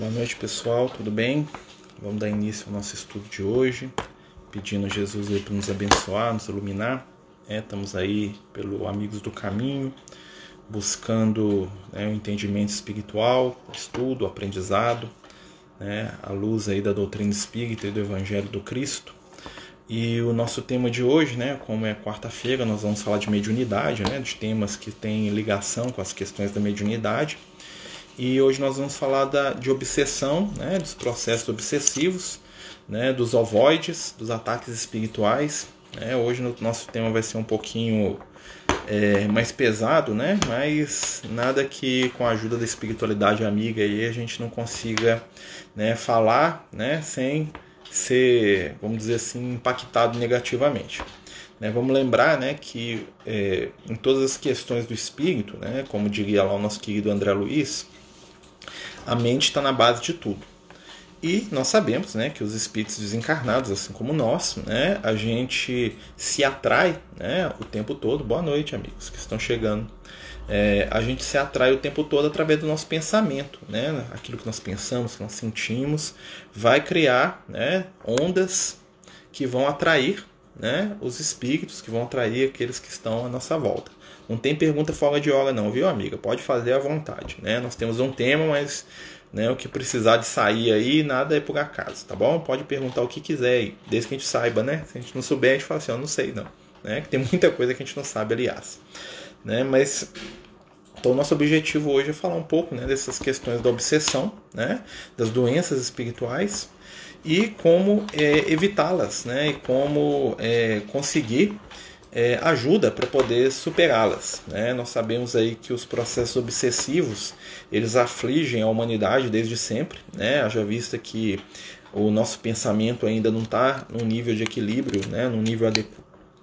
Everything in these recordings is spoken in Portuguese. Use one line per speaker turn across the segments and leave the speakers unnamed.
Boa noite, pessoal, tudo bem? Vamos dar início ao nosso estudo de hoje, pedindo a Jesus para nos abençoar, nos iluminar. É, estamos aí pelo Amigos do Caminho, buscando né, o entendimento espiritual, estudo, aprendizado, né, à luz aí da doutrina espírita e do Evangelho do Cristo. E o nosso tema de hoje, né, como é quarta-feira, nós vamos falar de mediunidade, né, de temas que têm ligação com as questões da mediunidade. E hoje nós vamos falar da, de obsessão, né, dos processos obsessivos, né, dos ovoides, dos ataques espirituais. Né? Hoje o nosso tema vai ser um pouquinho é, mais pesado, né? mas nada que com a ajuda da espiritualidade amiga aí a gente não consiga né, falar né, sem ser, vamos dizer assim, impactado negativamente. Né, vamos lembrar né, que é, em todas as questões do espírito, né, como diria lá o nosso querido André Luiz, a mente está na base de tudo. E nós sabemos né, que os espíritos desencarnados, assim como nós, né, a gente se atrai né, o tempo todo. Boa noite, amigos que estão chegando. É, a gente se atrai o tempo todo através do nosso pensamento. Né? Aquilo que nós pensamos, que nós sentimos, vai criar né, ondas que vão atrair né, os espíritos, que vão atrair aqueles que estão à nossa volta. Não tem pergunta fora de hora não, viu, amiga? Pode fazer à vontade, né? Nós temos um tema, mas né, o que precisar de sair aí, nada é por acaso, tá bom? Pode perguntar o que quiser aí, desde que a gente saiba, né? Se a gente não souber, a gente fala assim, ó, não sei não, né? Que tem muita coisa que a gente não sabe, aliás, né? Mas então, nosso objetivo hoje é falar um pouco né, dessas questões da obsessão, né, das doenças espirituais e como é, evitá-las, né, e como é, conseguir é, ajuda para poder superá-las. Né? Nós sabemos aí que os processos obsessivos eles afligem a humanidade desde sempre, né? Haja vista que o nosso pensamento ainda não está num nível de equilíbrio, né? num nível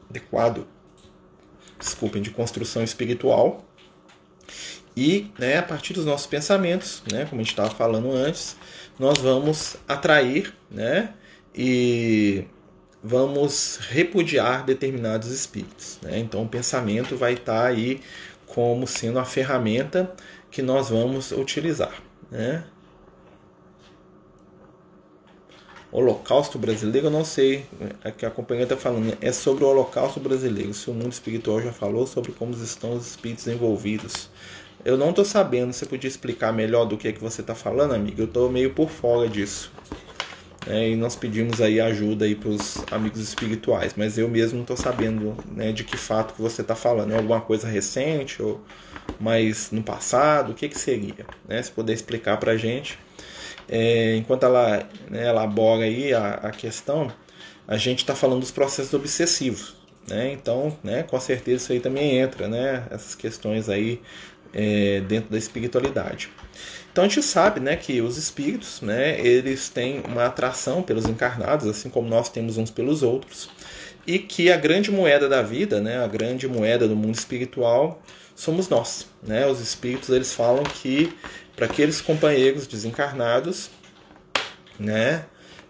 adequado, desculpem, de construção espiritual. E né, a partir dos nossos pensamentos, né, como a gente estava falando antes, nós vamos atrair né, e vamos repudiar determinados espíritos. Né? Então o pensamento vai estar tá aí como sendo a ferramenta que nós vamos utilizar. Né? Holocausto brasileiro, eu não sei, é que a companhia está falando, é sobre o Holocausto brasileiro. Se o mundo espiritual já falou sobre como estão os espíritos envolvidos. Eu não estou sabendo, você podia explicar melhor do que é que você está falando, amigo? Eu estou meio por fora disso. É, e nós pedimos aí ajuda aí para os amigos espirituais, mas eu mesmo não estou sabendo né, de que fato que você está falando. É alguma coisa recente ou mais no passado? O que, que seria? Né? Se puder explicar para a gente. É, enquanto ela né, elabora aí a, a questão, a gente está falando dos processos obsessivos. Né? Então, né, com certeza isso aí também entra, né? essas questões aí é, dentro da espiritualidade. Então a gente sabe né, que os espíritos né, eles têm uma atração pelos encarnados, assim como nós temos uns pelos outros, e que a grande moeda da vida, né, a grande moeda do mundo espiritual, somos nós. Né? Os espíritos eles falam que para aqueles companheiros desencarnados, né,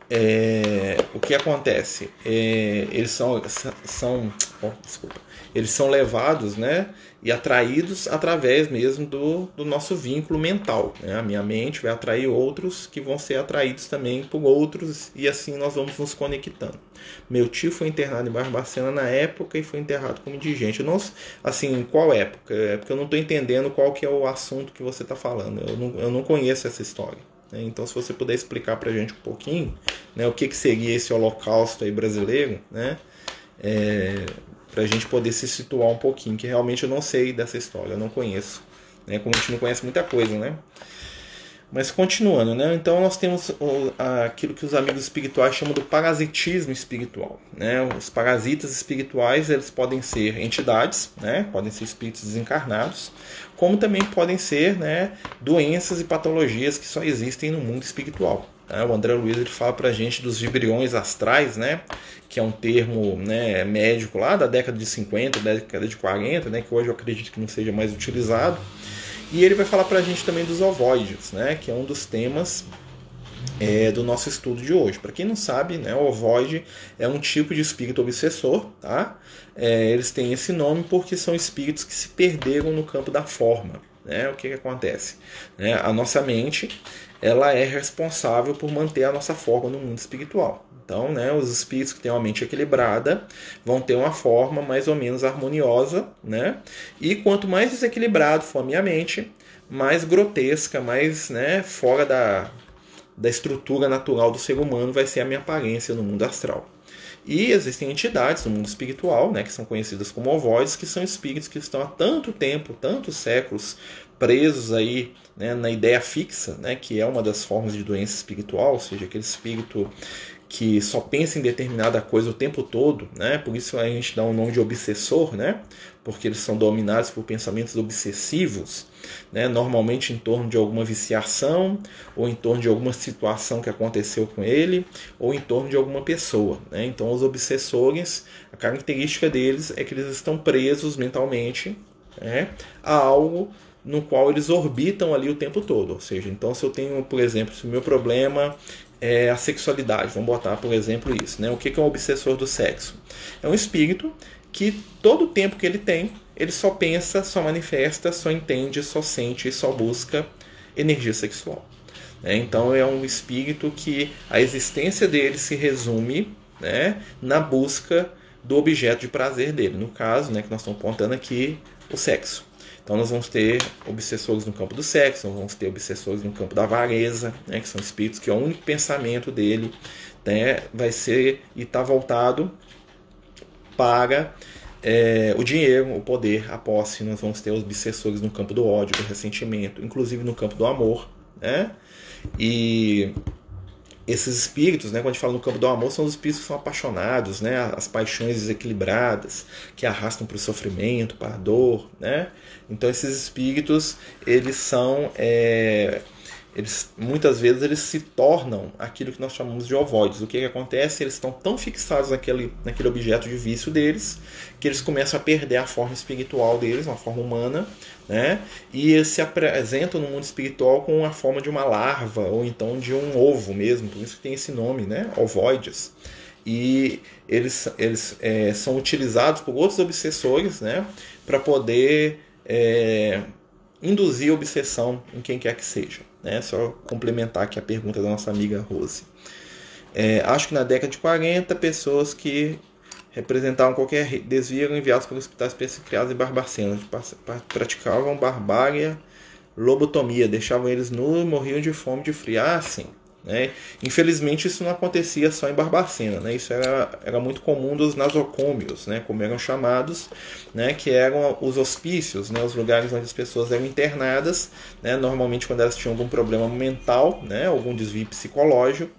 é, o que acontece? É, eles são, são oh, desculpa, eles são levados né, e atraídos através mesmo do, do nosso vínculo mental. Né? A minha mente vai atrair outros que vão ser atraídos também por outros e assim nós vamos nos conectando. Meu tio foi internado em Barbacena na época e foi enterrado como indigente. Eu não, assim, qual época? É porque eu não estou entendendo qual que é o assunto que você está falando. Eu não, eu não conheço essa história. Né? Então, se você puder explicar para a gente um pouquinho né, o que, que seria esse holocausto aí brasileiro, né? É, para a gente poder se situar um pouquinho, que realmente eu não sei dessa história, eu não conheço. Né? Como a gente não conhece muita coisa, né? Mas continuando, né? Então nós temos aquilo que os amigos espirituais chamam do parasitismo espiritual, né? Os parasitas espirituais, eles podem ser entidades, né? Podem ser espíritos desencarnados, como também podem ser, né, doenças e patologias que só existem no mundo espiritual. Né? O André Luiz ele fala para a gente dos vibriões astrais, né? que é um termo né, médico lá da década de 50, década de 40, né? que hoje eu acredito que não seja mais utilizado. E ele vai falar para a gente também dos ovoides, né? que é um dos temas é, do nosso estudo de hoje. Para quem não sabe, né, o ovoide é um tipo de espírito obsessor. Tá? É, eles têm esse nome porque são espíritos que se perderam no campo da forma. né, o que, que acontece? Né, a nossa mente ela é responsável por manter a nossa forma no mundo espiritual. Então, né, os espíritos que têm uma mente equilibrada vão ter uma forma mais ou menos harmoniosa, né? E quanto mais desequilibrado for a minha mente, mais grotesca, mais né, fora da, da estrutura natural do ser humano vai ser a minha aparência no mundo astral. E existem entidades no mundo espiritual, né, que são conhecidas como ovoides, que são espíritos que estão há tanto tempo, tantos séculos, presos aí né, na ideia fixa, né, que é uma das formas de doença espiritual, ou seja, aquele espírito que só pensa em determinada coisa o tempo todo, né? Por isso a gente dá o um nome de obsessor, né? Porque eles são dominados por pensamentos obsessivos, né? Normalmente em torno de alguma viciação, ou em torno de alguma situação que aconteceu com ele, ou em torno de alguma pessoa, né? Então os obsessores, a característica deles é que eles estão presos mentalmente, né? A algo no qual eles orbitam ali o tempo todo. Ou seja, então se eu tenho, por exemplo, se o meu problema é a sexualidade. Vamos botar, por exemplo, isso. Né? O que é um obsessor do sexo? É um espírito que todo o tempo que ele tem, ele só pensa, só manifesta, só entende, só sente e só busca energia sexual. Né? Então é um espírito que a existência dele se resume né, na busca do objeto de prazer dele. No caso, né, que nós estamos apontando aqui, o sexo. Então nós vamos ter obsessores no campo do sexo, nós vamos ter obsessores no campo da avareza, né, que são espíritos que é o único pensamento dele né, vai ser e está voltado para é, o dinheiro, o poder, a posse. Nós vamos ter obsessores no campo do ódio, do ressentimento, inclusive no campo do amor. Né? E esses espíritos, né, quando a gente fala no campo do amor, são os espíritos que são apaixonados, né, as paixões desequilibradas, que arrastam para o sofrimento, para a dor, né? Então esses espíritos, eles são é, eles muitas vezes eles se tornam aquilo que nós chamamos de ovoides. O que, que acontece? Eles estão tão fixados naquele, naquele objeto de vício deles que eles começam a perder a forma espiritual deles, uma forma humana, né? E eles se apresentam no mundo espiritual com a forma de uma larva ou então de um ovo mesmo, por isso que tem esse nome, né? Ovoides. E eles, eles é, são utilizados por outros obsessores, né? Para poder é, induzir obsessão em quem quer que seja. Né? Só complementar aqui a pergunta da nossa amiga Rose. É, acho que na década de 40, pessoas que representavam qualquer desvio eram enviadas para hospitais psiquiátricos em Barbacena. Praticavam barbárie, lobotomia, deixavam eles nus e morriam de fome de frio. Ah, sim. Né? Infelizmente isso não acontecia só em Barbacena, né? isso era, era muito comum dos nasocômios, né? como eram chamados, né? que eram os hospícios, né? os lugares onde as pessoas eram internadas, né? normalmente quando elas tinham algum problema mental, né? algum desvio psicológico,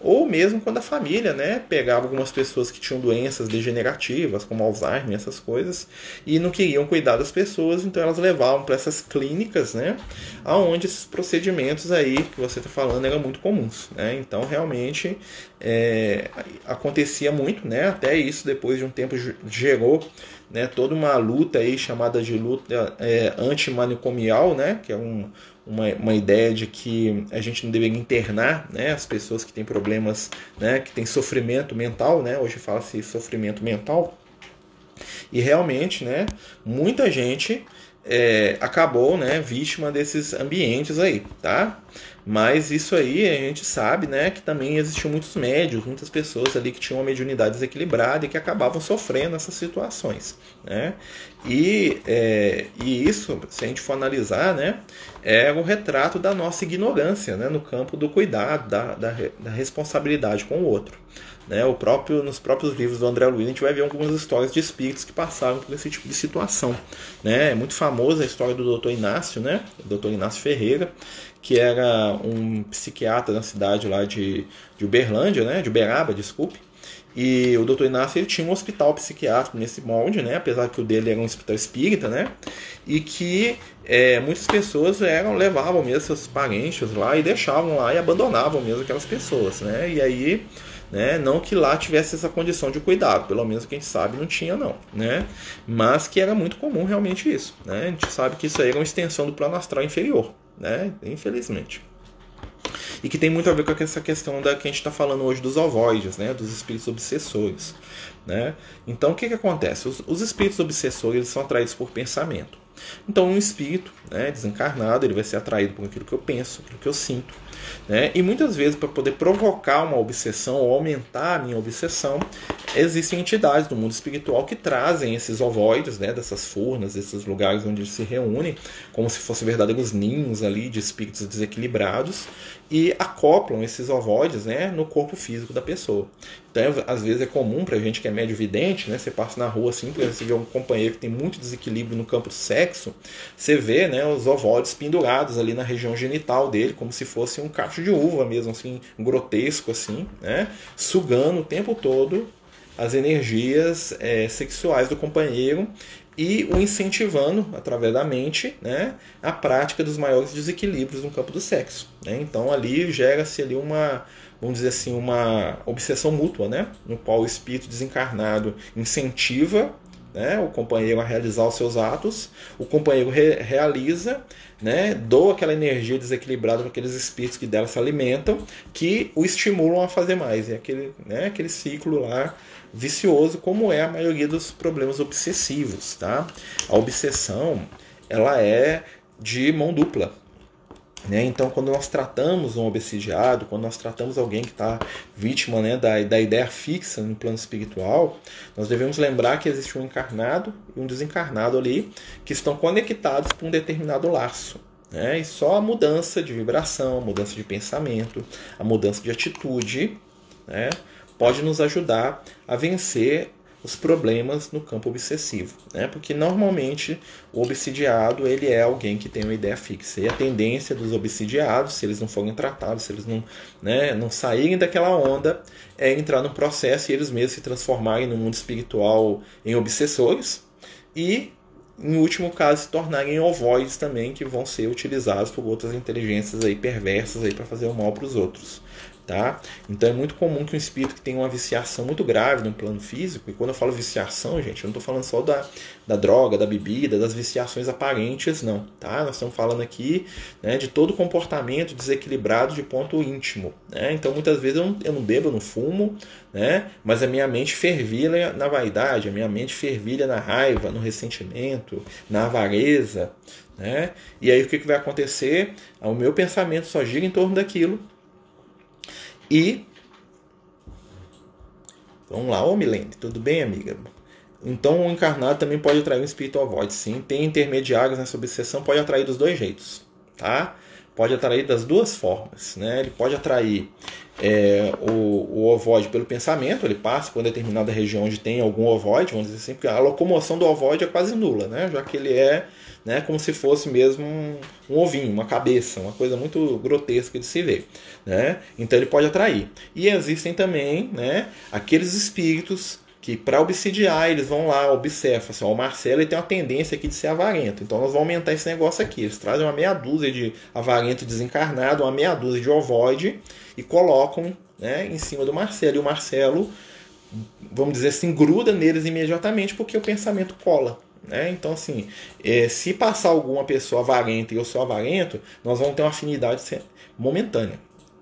ou mesmo quando a família né, pegava algumas pessoas que tinham doenças degenerativas, como Alzheimer, essas coisas, e não queriam cuidar das pessoas, então elas levavam para essas clínicas, né, aonde esses procedimentos aí que você está falando eram muito comuns. Né? Então, realmente, é, acontecia muito, né? até isso depois de um tempo gerou né, toda uma luta aí chamada de luta é, antimanicomial, né, que é um, uma, uma ideia de que a gente não deveria internar né, as pessoas que têm problemas, né, que têm sofrimento mental, né, hoje fala-se sofrimento mental, e realmente né, muita gente é, acabou né, vítima desses ambientes aí, tá? Mas isso aí a gente sabe, né, que também existiam muitos médios, muitas pessoas ali que tinham uma mediunidade desequilibrada e que acabavam sofrendo essas situações, né? E, é, e isso, se a gente for analisar, né, é o retrato da nossa ignorância, né, no campo do cuidado, da, da, da responsabilidade com o outro. Né, o próprio, nos próprios livros do André Luiz, a gente vai ver algumas histórias de espíritos que passaram por esse tipo de situação. Né? É muito famosa a história do Dr. Inácio, né? Dr. Inácio Ferreira, que era um psiquiatra na cidade lá de, de Uberlândia, né? de Uberaba, desculpe. E o Dr. Inácio ele tinha um hospital psiquiátrico nesse molde, né? apesar que o dele era um hospital espírita, né? e que é, muitas pessoas eram levavam mesmo seus parentes lá e deixavam lá e abandonavam mesmo aquelas pessoas. Né? E aí né? Não que lá tivesse essa condição de cuidado, pelo menos quem sabe não tinha não, né? Mas que era muito comum realmente isso, né? A gente sabe que isso aí era uma extensão do plano astral inferior, né? Infelizmente. E que tem muito a ver com essa questão da que a gente está falando hoje dos ovoides, né? Dos espíritos obsessores, né? Então o que que acontece? Os, os espíritos obsessores são atraídos por pensamento. Então, um espírito né, desencarnado ele vai ser atraído por aquilo que eu penso, aquilo que eu sinto. Né? E muitas vezes, para poder provocar uma obsessão ou aumentar a minha obsessão, existem entidades do mundo espiritual que trazem esses ovoides, né, dessas furnas, desses lugares onde eles se reúnem, como se fossem verdadeiros ninhos ali de espíritos desequilibrados, e acoplam esses ovoides né, no corpo físico da pessoa. Então, às vezes é comum para gente que é médio vidente, né, você passa na rua assim, você vê um companheiro que tem muito desequilíbrio no campo do sexo, você vê né, os ovoides pendurados ali na região genital dele, como se fosse um cacho de uva mesmo, assim, grotesco assim, né, sugando o tempo todo as energias é, sexuais do companheiro e o incentivando, através da mente, né, a prática dos maiores desequilíbrios no campo do sexo. Né? Então ali gera-se ali uma, vamos dizer assim, uma obsessão mútua, né, no qual o espírito desencarnado incentiva né, o companheiro a realizar os seus atos, o companheiro re realiza, né, doa aquela energia desequilibrada para aqueles espíritos que dela se alimentam, que o estimulam a fazer mais. É aquele, né, aquele ciclo lá vicioso, como é a maioria dos problemas obsessivos. Tá? A obsessão ela é de mão dupla. Né? Então, quando nós tratamos um obsidiado, quando nós tratamos alguém que está vítima né, da, da ideia fixa no plano espiritual, nós devemos lembrar que existe um encarnado e um desencarnado ali que estão conectados por um determinado laço. Né? E só a mudança de vibração, a mudança de pensamento, a mudança de atitude né, pode nos ajudar a vencer os problemas no campo obsessivo, né? Porque normalmente o obsidiado ele é alguém que tem uma ideia fixa e a tendência dos obsidiados, se eles não forem tratados, se eles não, né, não saírem daquela onda, é entrar no processo e eles mesmos se transformarem no mundo espiritual em obsessores e em último caso se tornarem ovoides também que vão ser utilizados por outras inteligências aí perversas aí para fazer o mal para os outros. Tá? Então é muito comum que um espírito que tem uma viciação muito grave no plano físico, e quando eu falo viciação, gente, eu não estou falando só da, da droga, da bebida, das viciações aparentes, não. Tá? Nós estamos falando aqui né, de todo comportamento desequilibrado de ponto íntimo. Né? Então muitas vezes eu não, eu não bebo, eu não fumo, né? mas a minha mente fervilha na vaidade, a minha mente fervilha na raiva, no ressentimento, na avareza. Né? E aí o que, que vai acontecer? O meu pensamento só gira em torno daquilo e. Vamos lá, ô Milene, tudo bem, amiga? Então, o encarnado também pode atrair um espírito ovoide, sim. Tem intermediários nessa obsessão, pode atrair dos dois jeitos, tá? Pode atrair das duas formas, né? Ele pode atrair é, o, o ovoide pelo pensamento, ele passa por uma determinada região onde tem algum ovoide, vamos dizer assim, porque a locomoção do ovoide é quase nula, né? Já que ele é né, como se fosse mesmo um, um, ovinho, uma cabeça, uma coisa muito grotesca de se ver. Né? Então ele pode atrair. E existem também né, aqueles espíritos que para obsidiar eles vão lá, observam, assim, ó, o Marcelo ele tem uma tendência aqui de ser avarento, então nós vamos aumentar esse negócio aqui. Eles trazem uma meia dúzia de avarento desencarnado, uma meia dúzia de ovoide e colocam né, em cima do Marcelo. E o Marcelo, vamos dizer assim, gruda neles imediatamente porque o pensamento cola. Né? Então, assim, é, se passar alguma pessoa avarenta e eu sou avarento, nós vamos ter uma afinidade momentânea.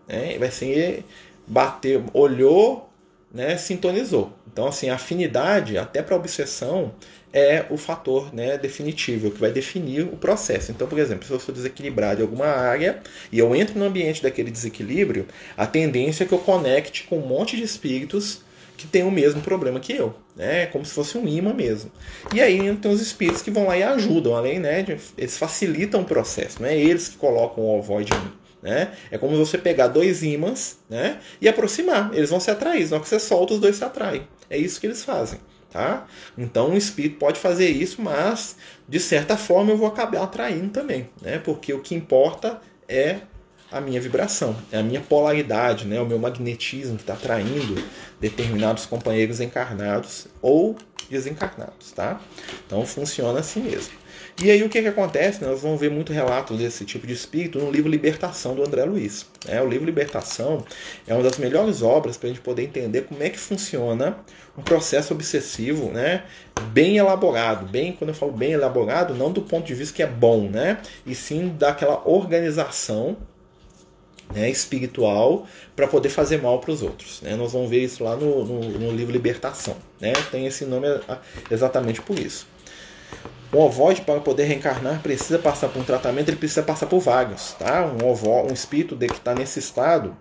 Né? Vai ser bater, olhou, né, sintonizou. Então, assim, a afinidade, até para obsessão, é o fator né, definitivo, que vai definir o processo. Então, por exemplo, se eu sou desequilibrado em alguma área e eu entro no ambiente daquele desequilíbrio, a tendência é que eu conecte com um monte de espíritos que tem o mesmo problema que eu, né? Como se fosse um imã mesmo. E aí tem os espíritos que vão lá e ajudam, além, né? De, eles facilitam o processo, não é eles que colocam o ovoide em mim. Né? É como você pegar dois ímãs né? e aproximar. Eles vão se atrair. Na hora que você solta, os dois se atraem. É isso que eles fazem. Tá? Então um espírito pode fazer isso, mas de certa forma eu vou acabar atraindo também. Né? Porque o que importa é a minha vibração, é a minha polaridade, né? o meu magnetismo que está atraindo determinados companheiros encarnados ou desencarnados. Tá? Então funciona assim mesmo. E aí o que, que acontece? Nós vamos ver muito relato desse tipo de espírito no livro Libertação do André Luiz. É, o livro Libertação é uma das melhores obras para a gente poder entender como é que funciona um processo obsessivo, né? Bem elaborado, bem quando eu falo bem elaborado, não do ponto de vista que é bom, né? E sim daquela organização né, espiritual para poder fazer mal para os outros. Né? Nós vamos ver isso lá no, no, no livro Libertação. Né? Tem esse nome exatamente por isso. O ovoide, para poder reencarnar, precisa passar por um tratamento, ele precisa passar por vários. Tá? Um, ovo, um espírito que está nesse estado,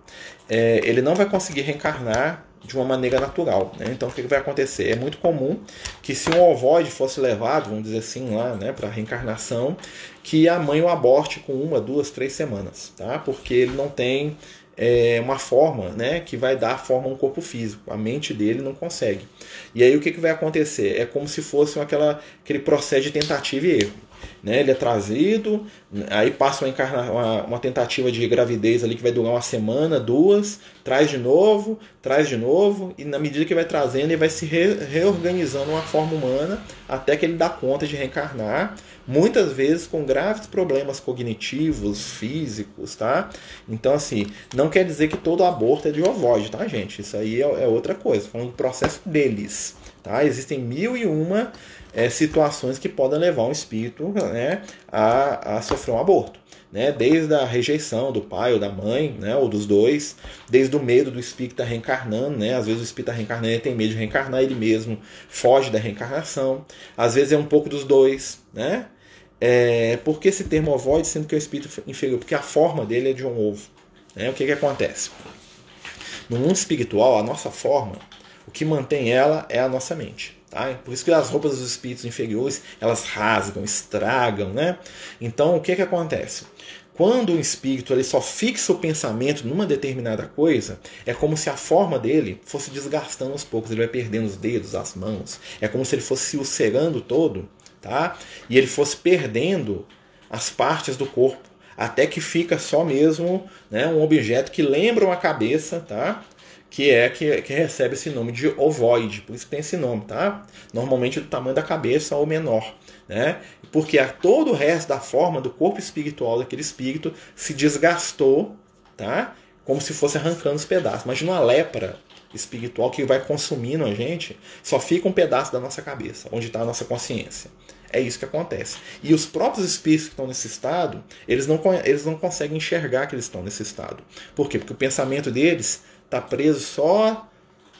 é, ele não vai conseguir reencarnar de uma maneira natural. Né? Então, o que, que, vai acontecer? É muito comum que, se um ovoide fosse levado, vamos dizer assim, lá né, para reencarnação, que a mãe o aborte com uma, duas, três semanas, tá? porque ele não tem é, uma forma né, que vai dar forma a um corpo físico. A mente dele não consegue. E aí o que, que vai acontecer? É como se fosse aquela, aquele processo de tentativa e erro. Né? Ele é trazido, aí passa uma, encarna, uma, uma, tentativa de gravidez ali que vai durar uma semana, duas, traz de novo, traz de novo, e na medida que vai trazendo, ele vai se re, reorganizando uma forma humana até que ele dá conta de reencarnar, muitas vezes com graves problemas cognitivos, físicos, tá? Então, assim, não quer dizer que todo aborto é de ovoide, tá, gente? Isso aí é, é outra coisa, falando do processo deles, tá? Existem mil e uma é, situações que podem levar um espírito né, a, a sofrer um aborto. Né, desde a rejeição do pai ou da mãe, né, ou dos dois, desde o medo do espírito estar reencarnando, né, às vezes o espírito está reencarnando e tem medo de reencarnar, ele mesmo foge da reencarnação, às vezes é um pouco dos dois, né, é, por que esse termo ovoide, sendo que é o espírito inferior? Porque a forma dele é de um ovo. Né? O que, que acontece? No mundo espiritual, a nossa forma, o que mantém ela é a nossa mente. Tá? Por isso que as roupas dos espíritos inferiores elas rasgam, estragam, né? Então o que que acontece? Quando o espírito ele só fixa o pensamento numa determinada coisa, é como se a forma dele fosse desgastando aos poucos. Ele vai perdendo os dedos, as mãos. É como se ele fosse se ulcerando todo, tá? E ele fosse perdendo as partes do corpo, até que fica só mesmo né, um objeto que lembra uma cabeça, tá? Que é que, que recebe esse nome de ovoide, por isso tem esse nome, tá? Normalmente do tamanho da cabeça ou menor, né? Porque a todo o resto da forma do corpo espiritual daquele espírito se desgastou, tá? Como se fosse arrancando os pedaços. Imagina uma lepra espiritual que vai consumindo a gente, só fica um pedaço da nossa cabeça, onde está a nossa consciência. É isso que acontece. E os próprios espíritos que estão nesse estado, eles não, eles não conseguem enxergar que eles estão nesse estado. Por quê? Porque o pensamento deles está preso só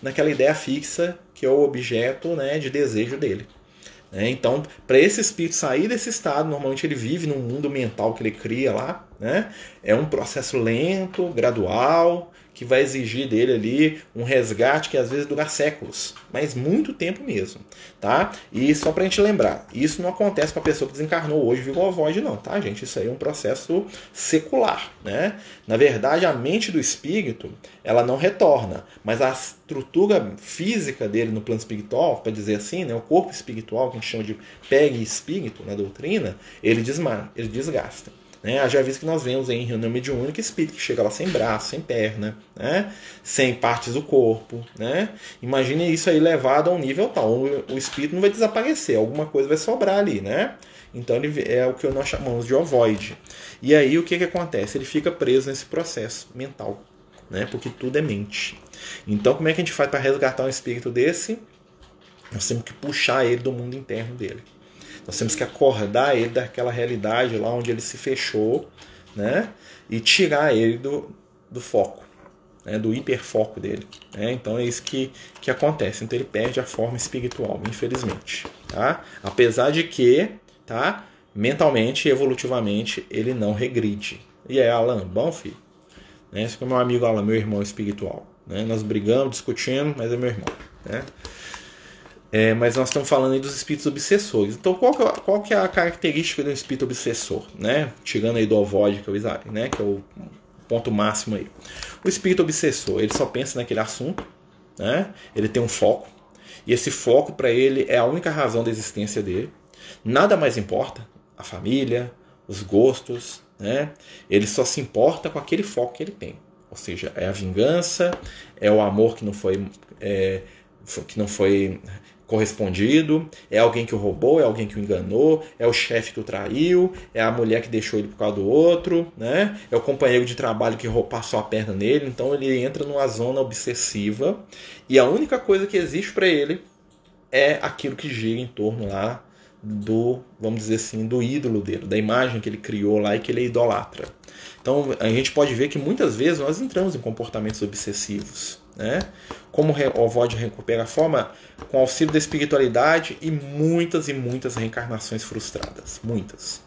naquela ideia fixa que é o objeto né, de desejo dele. Né? Então, para esse espírito sair desse estado, normalmente ele vive num mundo mental que ele cria lá. Né? É um processo lento, gradual, que vai exigir dele ali um resgate que às vezes dura séculos, mas muito tempo mesmo, tá? E só pra gente lembrar, isso não acontece com a pessoa que desencarnou hoje virou voz não, tá, gente? Isso aí é um processo secular, né? Na verdade, a mente do espírito, ela não retorna, mas a estrutura física dele no plano espiritual, para dizer assim, né, o corpo espiritual que a gente chama de pegue espírito na doutrina, ele desma, ele desgasta. Né? Já visto que nós vemos em reunião mediúnica espírito que chega lá sem braço, sem perna, né? sem partes do corpo. Né? Imagine isso aí levado a um nível tal. O espírito não vai desaparecer, alguma coisa vai sobrar ali. Né? Então ele é o que nós chamamos de ovoide. E aí o que, que acontece? Ele fica preso nesse processo mental. Né? Porque tudo é mente. Então como é que a gente faz para resgatar um espírito desse? Nós temos que puxar ele do mundo interno dele. Nós temos que acordar ele daquela realidade lá onde ele se fechou, né? E tirar ele do, do foco, né? do hiperfoco dele. Né? Então é isso que, que acontece. Então ele perde a forma espiritual, infelizmente. Tá? Apesar de que, tá? mentalmente e evolutivamente, ele não regride. E é Alan, bom filho? Né? Esse é meu amigo Alan, meu irmão espiritual. Né? Nós brigamos, discutimos, mas é meu irmão. Né? É, mas nós estamos falando aí dos espíritos obsessores. Então, qual que, é, qual que é a característica do espírito obsessor? Né? Tirando aí do ovoide, que é o né? que é o ponto máximo aí. O espírito obsessor, ele só pensa naquele assunto, né? ele tem um foco, e esse foco para ele é a única razão da existência dele. Nada mais importa, a família, os gostos, né? ele só se importa com aquele foco que ele tem. Ou seja, é a vingança, é o amor que não foi, é, que não foi correspondido, é alguém que o roubou, é alguém que o enganou, é o chefe que o traiu, é a mulher que deixou ele por causa do outro, né? É o companheiro de trabalho que passou a perna nele, então ele entra numa zona obsessiva e a única coisa que existe para ele é aquilo que gira em torno lá do, vamos dizer assim, do ídolo dele, da imagem que ele criou lá e que ele idolatra. Então a gente pode ver que muitas vezes nós entramos em comportamentos obsessivos. Né? Como o ovoide recupera a forma com auxílio da espiritualidade e muitas e muitas reencarnações frustradas. Muitas.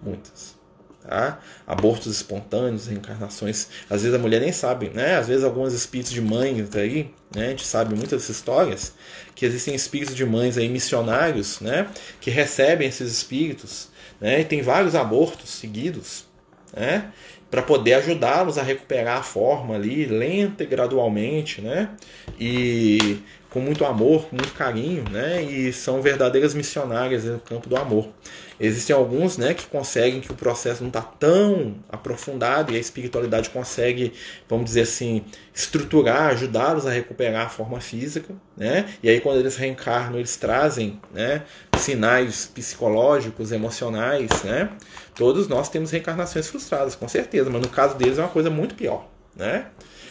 Muitas. Tá? Abortos espontâneos, reencarnações. Às vezes a mulher nem sabe, né? Às vezes alguns espíritos de mães aí, né? A gente sabe muitas histórias que existem espíritos de mães aí missionários, né? Que recebem esses espíritos, né? E tem vários abortos seguidos, né? Para poder ajudá-los a recuperar a forma ali, lenta e gradualmente, né? E com muito amor, com muito carinho, né? E são verdadeiras missionárias no campo do amor. Existem alguns, né, que conseguem que o processo não está tão aprofundado e a espiritualidade consegue, vamos dizer assim, estruturar, ajudá-los a recuperar a forma física, né? E aí quando eles reencarnam, eles trazem, né, sinais psicológicos, emocionais, né? Todos nós temos reencarnações frustradas, com certeza, mas no caso deles é uma coisa muito pior, né?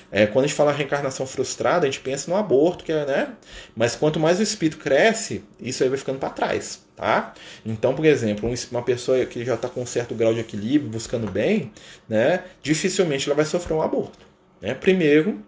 É, quando a gente fala reencarnação frustrada, a gente pensa no aborto, que é, né? Mas quanto mais o espírito cresce, isso aí vai ficando para trás, tá? Então, por exemplo, uma pessoa que já está com um certo grau de equilíbrio, buscando bem, né? Dificilmente ela vai sofrer um aborto. Né? Primeiro,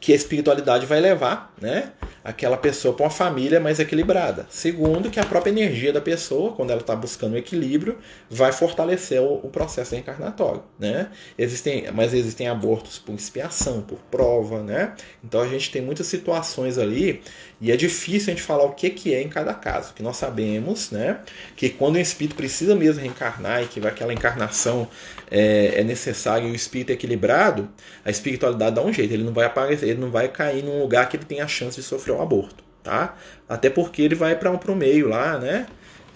que a espiritualidade vai levar, né? aquela pessoa para uma família mais equilibrada. Segundo, que a própria energia da pessoa, quando ela está buscando o equilíbrio, vai fortalecer o, o, processo reencarnatório. Né? Existem, mas existem abortos por expiação, por prova. Né? Então a gente tem muitas situações ali e é difícil a gente falar o que, que é em cada caso. Que nós sabemos né, que quando o espírito precisa mesmo reencarnar e que aquela encarnação é, é necessária e o espírito é equilibrado, a espiritualidade dá um jeito. Ele não vai aparecer, ele não vai cair num lugar que ele tem a chance de sofrer um aborto, tá? Até porque ele vai para um pro meio lá, né?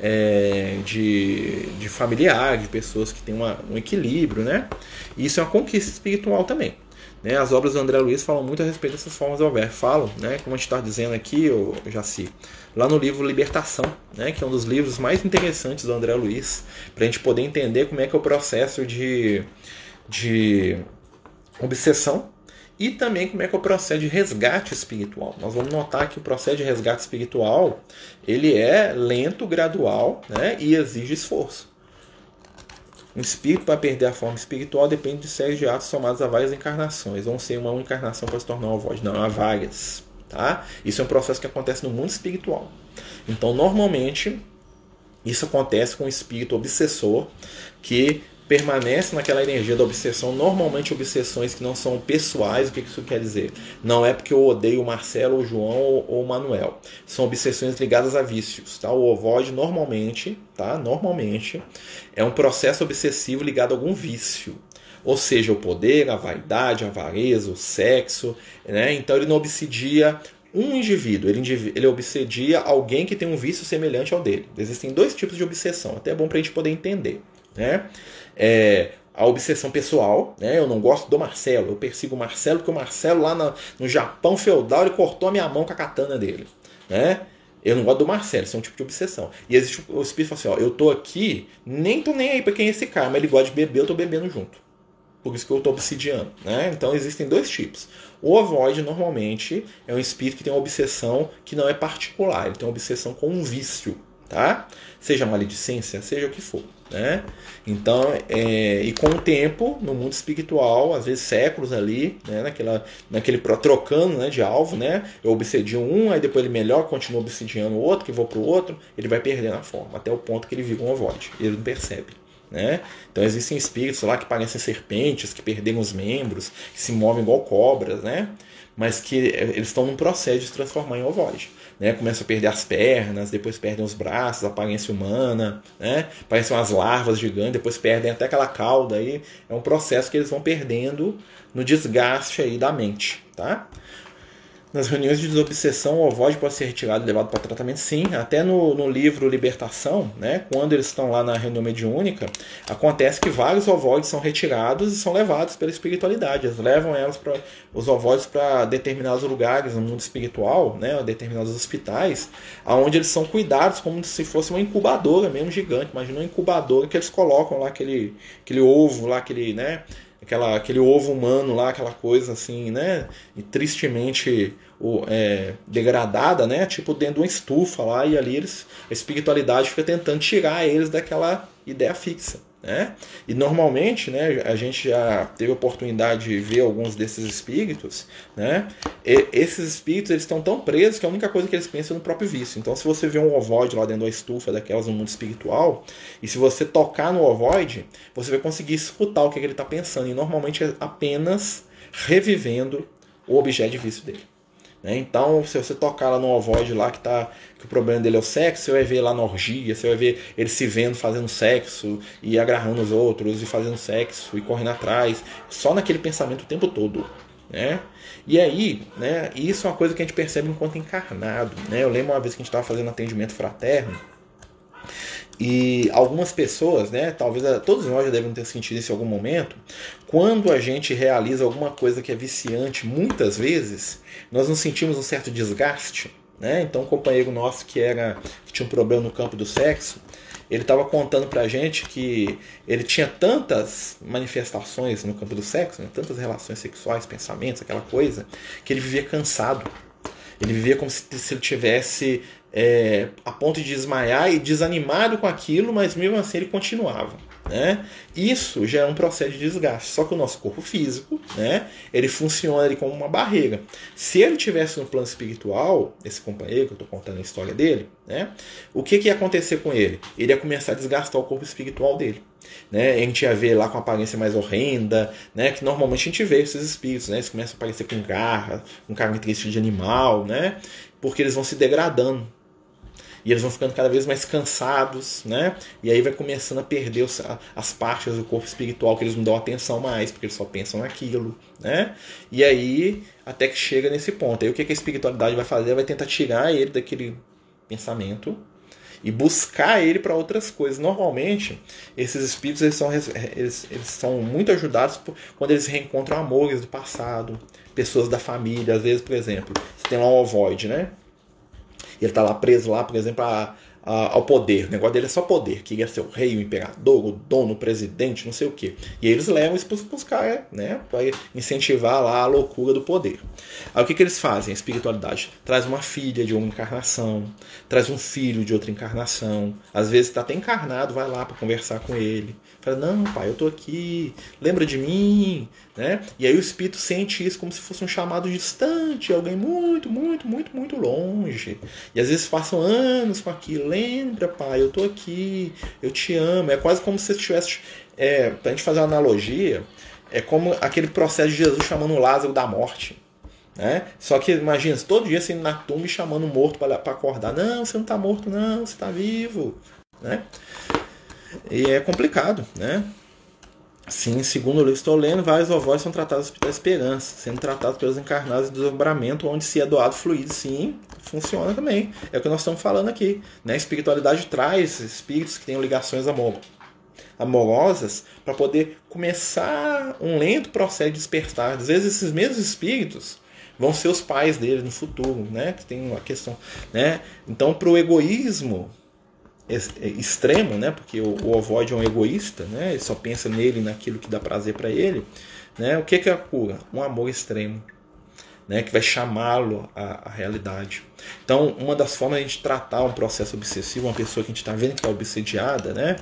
É, de, de familiar, de pessoas que têm uma, um equilíbrio, né? E isso é uma conquista espiritual também. Né? As obras do André Luiz falam muito a respeito dessas formas de alver. Falam, né? como a gente está dizendo aqui, eu Jaci, lá no livro Libertação, né? que é um dos livros mais interessantes do André Luiz, para a gente poder entender como é que é o processo de, de obsessão e também como é que é o processo de resgate espiritual. Nós vamos notar que o processo de resgate espiritual ele é lento, gradual né, e exige esforço. Um espírito para perder a forma espiritual depende de séries de atos somados a várias encarnações. Vão ser uma encarnação para se tornar uma voz. Não, há várias. Tá? Isso é um processo que acontece no mundo espiritual. Então, normalmente, isso acontece com o espírito obsessor que permanece naquela energia da obsessão, normalmente obsessões que não são pessoais. O que isso quer dizer? Não é porque eu odeio o Marcelo, o João ou o Manuel. São obsessões ligadas a vícios. Tá? O ovoide normalmente, tá? normalmente, é um processo obsessivo ligado a algum vício. Ou seja, o poder, a vaidade, a avareza, o sexo. Né? Então ele não obsidia um indivíduo, ele, ele obsedia alguém que tem um vício semelhante ao dele. Existem dois tipos de obsessão, até é bom para a gente poder entender. Né? É, a obsessão pessoal, né? Eu não gosto do Marcelo, eu persigo o Marcelo porque o Marcelo lá no, Japão feudal ele cortou a minha mão com a katana dele, né? Eu não gosto do Marcelo, isso é um tipo de obsessão. E existe o espírito fala assim, ó, eu tô aqui, nem tô nem aí pra quem é esse cara, mas ele gosta de beber, eu tô bebendo junto. Por isso que eu tô obsidiando, né? Então existem dois tipos. O ovoide normalmente é um espírito que tem uma obsessão que não é particular, ele tem uma obsessão com um vício, tá? Seja maledicência, seja o que for. Né? Então, é, e com o tempo, no mundo espiritual, às vezes séculos ali, né, naquela, naquele trocando né, de alvo, né, eu obsedio um, aí depois ele melhor, continua obsediando o outro, que vou para o outro, ele vai perdendo a forma, até o ponto que ele vira um ovoide, ele não percebe. Né? Então existem espíritos lá que parecem serpentes, que perderam os membros, que se movem igual cobras, né? mas que é, eles estão num processo de se transformar em ovoide né? Começam a perder as pernas, depois perdem os braços, aparência humana, né? Parecem umas larvas gigantes, depois perdem até aquela cauda aí. É um processo que eles vão perdendo no desgaste aí da mente, tá? Nas reuniões de desobsessão, o ovoide pode ser retirado e levado para tratamento, sim. Até no, no livro Libertação, né, quando eles estão lá na reunião mediúnica, acontece que vários ovoides são retirados e são levados pela espiritualidade. Eles levam elas pra, os ovoides para determinados lugares no mundo espiritual, né, determinados hospitais, aonde eles são cuidados como se fosse uma incubadora mesmo gigante. Imagina uma incubadora que eles colocam lá aquele, aquele ovo, lá aquele, né, aquela, aquele ovo humano lá, aquela coisa assim, né? E tristemente é, degradada, né? Tipo dentro de uma estufa lá, e ali eles, a espiritualidade fica tentando tirar eles daquela ideia fixa. Né? E normalmente né, a gente já teve oportunidade de ver alguns desses espíritos. Né? E esses espíritos eles estão tão presos que a única coisa que eles pensam é no próprio vício. Então, se você vê um ovoide lá dentro da estufa daquelas no mundo espiritual, e se você tocar no ovoide, você vai conseguir escutar o que, é que ele está pensando. E normalmente é apenas revivendo o objeto de vício dele. Né? Então, se você tocar lá no ovoide lá que, tá, que o problema dele é o sexo, você vai ver lá na orgia, você vai ver ele se vendo fazendo sexo e agarrando os outros e fazendo sexo e correndo atrás, só naquele pensamento o tempo todo. Né? E aí, né, isso é uma coisa que a gente percebe enquanto encarnado. Né? Eu lembro uma vez que a gente estava fazendo atendimento fraterno e algumas pessoas, né, talvez todos nós já devem ter sentido isso em algum momento, quando a gente realiza alguma coisa que é viciante, muitas vezes, nós nos sentimos um certo desgaste. Né? Então, um companheiro nosso que, era, que tinha um problema no campo do sexo, ele estava contando pra gente que ele tinha tantas manifestações no campo do sexo, né? tantas relações sexuais, pensamentos, aquela coisa, que ele vivia cansado. Ele vivia como se, se ele tivesse é, a ponto de desmaiar e desanimado com aquilo, mas mesmo assim ele continuava. Né? Isso já é um processo de desgaste. Só que o nosso corpo físico, né, ele funciona ali como uma barreira. Se ele tivesse no plano espiritual, esse companheiro que eu estou contando a história dele, né, o que, que ia acontecer com ele? Ele ia começar a desgastar o corpo espiritual dele. Né? A gente ia ver lá com aparência mais horrenda, né? que normalmente a gente vê esses espíritos, né? eles começam a aparecer com garra, com característica de animal, né? porque eles vão se degradando e eles vão ficando cada vez mais cansados, né? E aí vai começando a perder os, as partes do corpo espiritual que eles não dão atenção mais, porque eles só pensam naquilo, né? E aí até que chega nesse ponto. Aí o que a espiritualidade vai fazer? Vai tentar tirar ele daquele pensamento e buscar ele para outras coisas. Normalmente, esses espíritos eles são, eles, eles são muito ajudados por, quando eles reencontram amores do passado, pessoas da família. Às vezes, por exemplo, você tem lá um ovoide, né? Ele está lá preso lá, por exemplo, a, a, ao poder. O negócio dele é só poder. Queria ser o rei, o imperador, o dono, o presidente, não sei o quê. E eles levam isso para os caras, né? Para incentivar lá a loucura do poder. Aí o que, que eles fazem? A espiritualidade traz uma filha de uma encarnação, traz um filho de outra encarnação. Às vezes está até encarnado, vai lá para conversar com ele. Fala, não, pai, eu tô aqui, lembra de mim, né? E aí o espírito sente isso como se fosse um chamado distante, alguém muito, muito, muito, muito longe. E às vezes passam anos com aquilo, lembra, pai, eu tô aqui, eu te amo. É quase como se você estivesse, é, pra gente fazer uma analogia, é como aquele processo de Jesus chamando Lázaro da morte. Né? Só que imagina, todo dia você indo na tumba e chamando o morto para acordar. Não, você não está morto, não, você está vivo. Né? E é complicado, né? Sim, segundo o livro estou lendo, vários ovóis são tratados pela esperança, sendo tratados pelos encarnados de desdobramento, onde se é doado fluido. Sim, funciona também. É o que nós estamos falando aqui. Né? A espiritualidade traz espíritos que têm ligações amor, amorosas para poder começar um lento processo de despertar. Às vezes esses mesmos espíritos vão ser os pais deles no futuro, né? Que tem uma questão, né? Então, para o egoísmo extremo, né? Porque o, o ovoide é um egoísta, né? Ele só pensa nele, naquilo que dá prazer para ele, né? O que que é a cura? Um amor extremo, né? Que vai chamá-lo à, à, realidade. Então, uma das formas de a gente tratar um processo obsessivo, uma pessoa que a gente está vendo que está obsediada, né?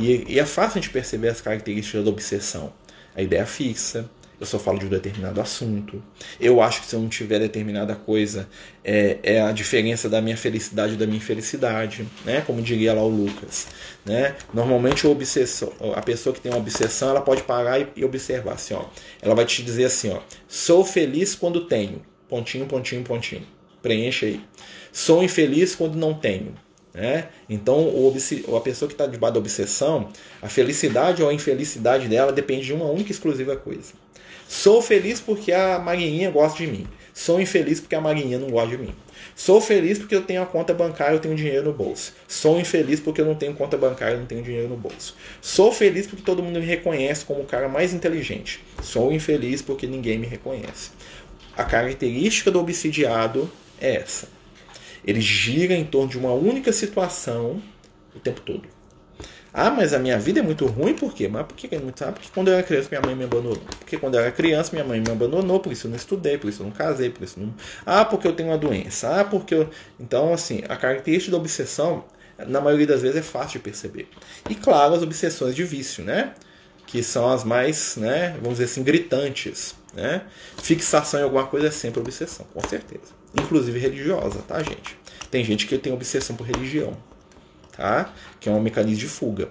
E, e é fácil a gente perceber as características da obsessão. A ideia fixa, eu só falo de um determinado assunto. Eu acho que se eu não tiver determinada coisa, é, é a diferença da minha felicidade e da minha infelicidade, né? Como diria lá o Lucas, né? Normalmente o obsessor, a pessoa que tem uma obsessão, ela pode parar e, e observar assim, ó. Ela vai te dizer assim, ó: "Sou feliz quando tenho". Pontinho, pontinho, pontinho. Preencha aí. Sou infeliz quando não tenho. Né? Então, o, a pessoa que está debaixo da obsessão, a felicidade ou a infelicidade dela depende de uma única e exclusiva coisa. Sou feliz porque a Marinha gosta de mim. Sou infeliz porque a Marinha não gosta de mim. Sou feliz porque eu tenho a conta bancária, eu tenho dinheiro no bolso. Sou infeliz porque eu não tenho conta bancária, eu não tenho dinheiro no bolso. Sou feliz porque todo mundo me reconhece como o cara mais inteligente. Sou infeliz porque ninguém me reconhece. A característica do obsidiado é essa. Ele gira em torno de uma única situação o tempo todo. Ah, mas a minha vida é muito ruim, por quê? Mas por que é muito ruim? Porque quando eu era criança, minha mãe me abandonou. Porque quando eu era criança, minha mãe me abandonou, por isso eu não estudei, por isso eu não casei, por isso não. Ah, porque eu tenho uma doença. Ah, porque eu. Então, assim, a característica da obsessão, na maioria das vezes, é fácil de perceber. E claro, as obsessões de vício, né? Que são as mais, né, vamos dizer assim, gritantes. Né? Fixação em alguma coisa é sempre obsessão, com certeza. Inclusive religiosa, tá, gente? Tem gente que tem obsessão por religião tá? que é um mecanismo de fuga.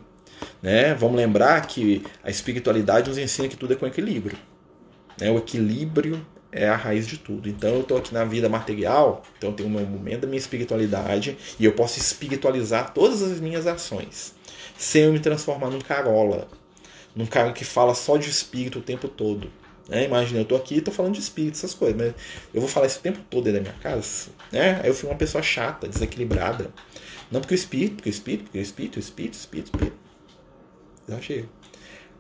Né? Vamos lembrar que a espiritualidade nos ensina que tudo é com equilíbrio. Né? O equilíbrio é a raiz de tudo. Então eu estou aqui na vida material, então tenho um momento da minha espiritualidade e eu posso espiritualizar todas as minhas ações, sem eu me transformar num carola, num cara que fala só de espírito o tempo todo. Né? Imagina, eu estou aqui e estou falando de espírito, essas coisas, mas eu vou falar isso o tempo todo dentro da minha casa. Né? Aí eu fico uma pessoa chata, desequilibrada. Não porque o espírito, porque o espírito, porque o espírito, o espírito, o espírito, o espírito. Já chega.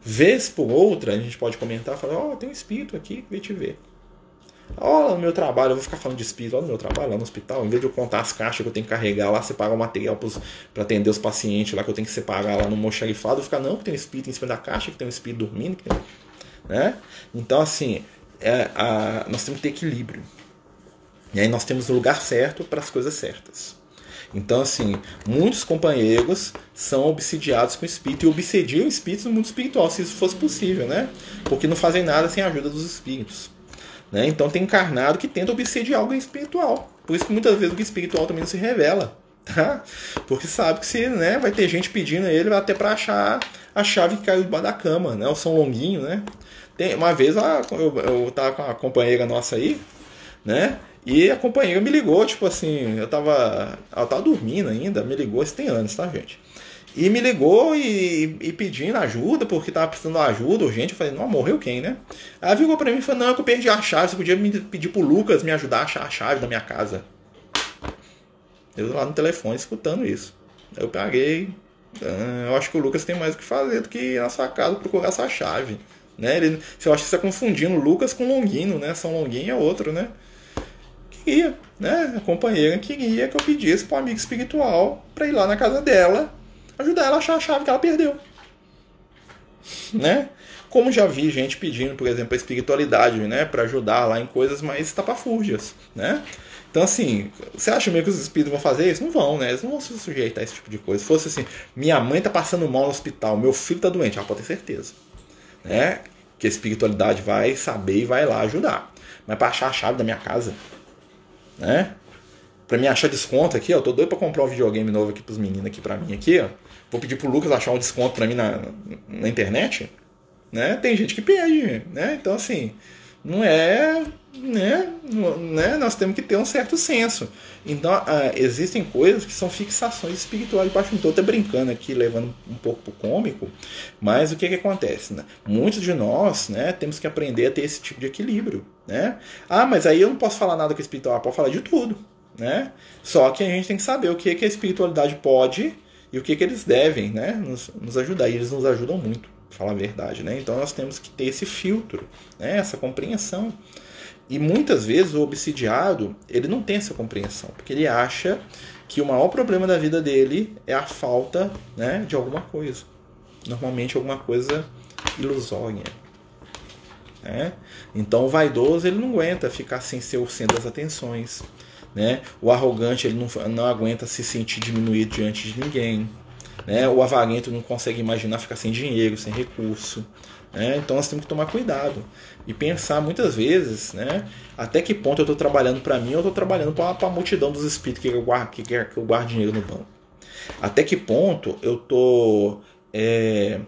Vez por outra, a gente pode comentar, falar, ó, oh, tem um espírito aqui que veio te ver. Olha no meu trabalho, eu vou ficar falando de espírito, olha no meu trabalho lá no hospital, em vez de eu contar as caixas que eu tenho que carregar lá, separar o material para atender os pacientes lá, que eu tenho que separar lá no moxarifado, eu ficar, não, que tem um espírito em cima da caixa, que tem um espírito dormindo, que... né? Então, assim, é, a, nós temos que ter equilíbrio. E aí nós temos o lugar certo para as coisas certas. Então, assim, muitos companheiros são obsidiados com espírito e obsediam espíritos no mundo espiritual, se isso fosse possível, né? Porque não fazem nada sem a ajuda dos espíritos. Né? Então tem encarnado que tenta obsediar algo espiritual. Por isso que muitas vezes o espiritual também não se revela. Tá? Porque sabe que se, né, vai ter gente pedindo a ele até para achar a chave que caiu debaixo da cama, né? O São Longuinho, né? Tem, uma vez eu, eu tava com a companheira nossa aí, né? E a companheira me ligou, tipo assim, eu tava. Ela tava dormindo ainda, me ligou, isso tem anos, tá, gente? E me ligou e, e pedindo ajuda, porque tava precisando de ajuda urgente. Eu falei, não, morreu quem, né? Ela virou pra mim e falou, não, é que eu perdi a chave, você podia me pedir pro Lucas me ajudar a achar a chave da minha casa. Eu lá no telefone escutando isso. Eu peguei. Ah, eu acho que o Lucas tem mais o que fazer do que ir na sua casa procurar essa chave. Né? Ele, eu acho que você está confundindo Lucas com Longuino, né? São Longuinho é outro, né? Queria, né? A companheira queria que eu pedisse para um amigo espiritual para ir lá na casa dela, ajudar ela a achar a chave que ela perdeu. Né? Como já vi gente pedindo, por exemplo, a espiritualidade, né, para ajudar lá em coisas mais tapafúrdias, né? Então, assim, você acha mesmo que os espíritos vão fazer isso? Não vão, né? Eles não vão se sujeitar a esse tipo de coisa. Se fosse assim, minha mãe tá passando mal no hospital, meu filho tá doente, ela pode ter certeza, né? Que a espiritualidade vai saber e vai lá ajudar. Mas para achar a chave da minha casa, né? Pra me achar desconto aqui, ó, tô doido pra comprar um videogame novo aqui pros meninos aqui pra mim aqui, ó. Vou pedir pro Lucas achar um desconto pra mim na, na internet, né? Tem gente que pede, né? Então, assim, não é, né? né? Nós temos que ter um certo senso. Então, uh, existem coisas que são fixações espirituais. Eu estou até brincando aqui, levando um pouco pro cômico, mas o que que acontece, né? Muitos de nós, né, temos que aprender a ter esse tipo de equilíbrio, né? Ah, mas aí eu não posso falar nada com espiritual, eu posso falar de tudo, né? Só que a gente tem que saber o que que a espiritualidade pode e o que que eles devem, né, nos, nos ajudar. E eles nos ajudam muito, falar a verdade, né? Então nós temos que ter esse filtro, né, essa compreensão. E muitas vezes o obsidiado, ele não tem essa compreensão, porque ele acha que o maior problema da vida dele é a falta, né, de alguma coisa. Normalmente alguma coisa ilusória. Né? Então o vaidoso ele não aguenta ficar sem ser o centro das atenções. Né? O arrogante ele não, não aguenta se sentir diminuído diante de ninguém. Né? O avarento não consegue imaginar ficar sem dinheiro, sem recurso. Né? Então nós temos que tomar cuidado e pensar muitas vezes né, até que ponto eu estou trabalhando para mim ou estou trabalhando para a multidão dos espíritos que eu que quer que eu guarde dinheiro no banco. Até que ponto eu estou é,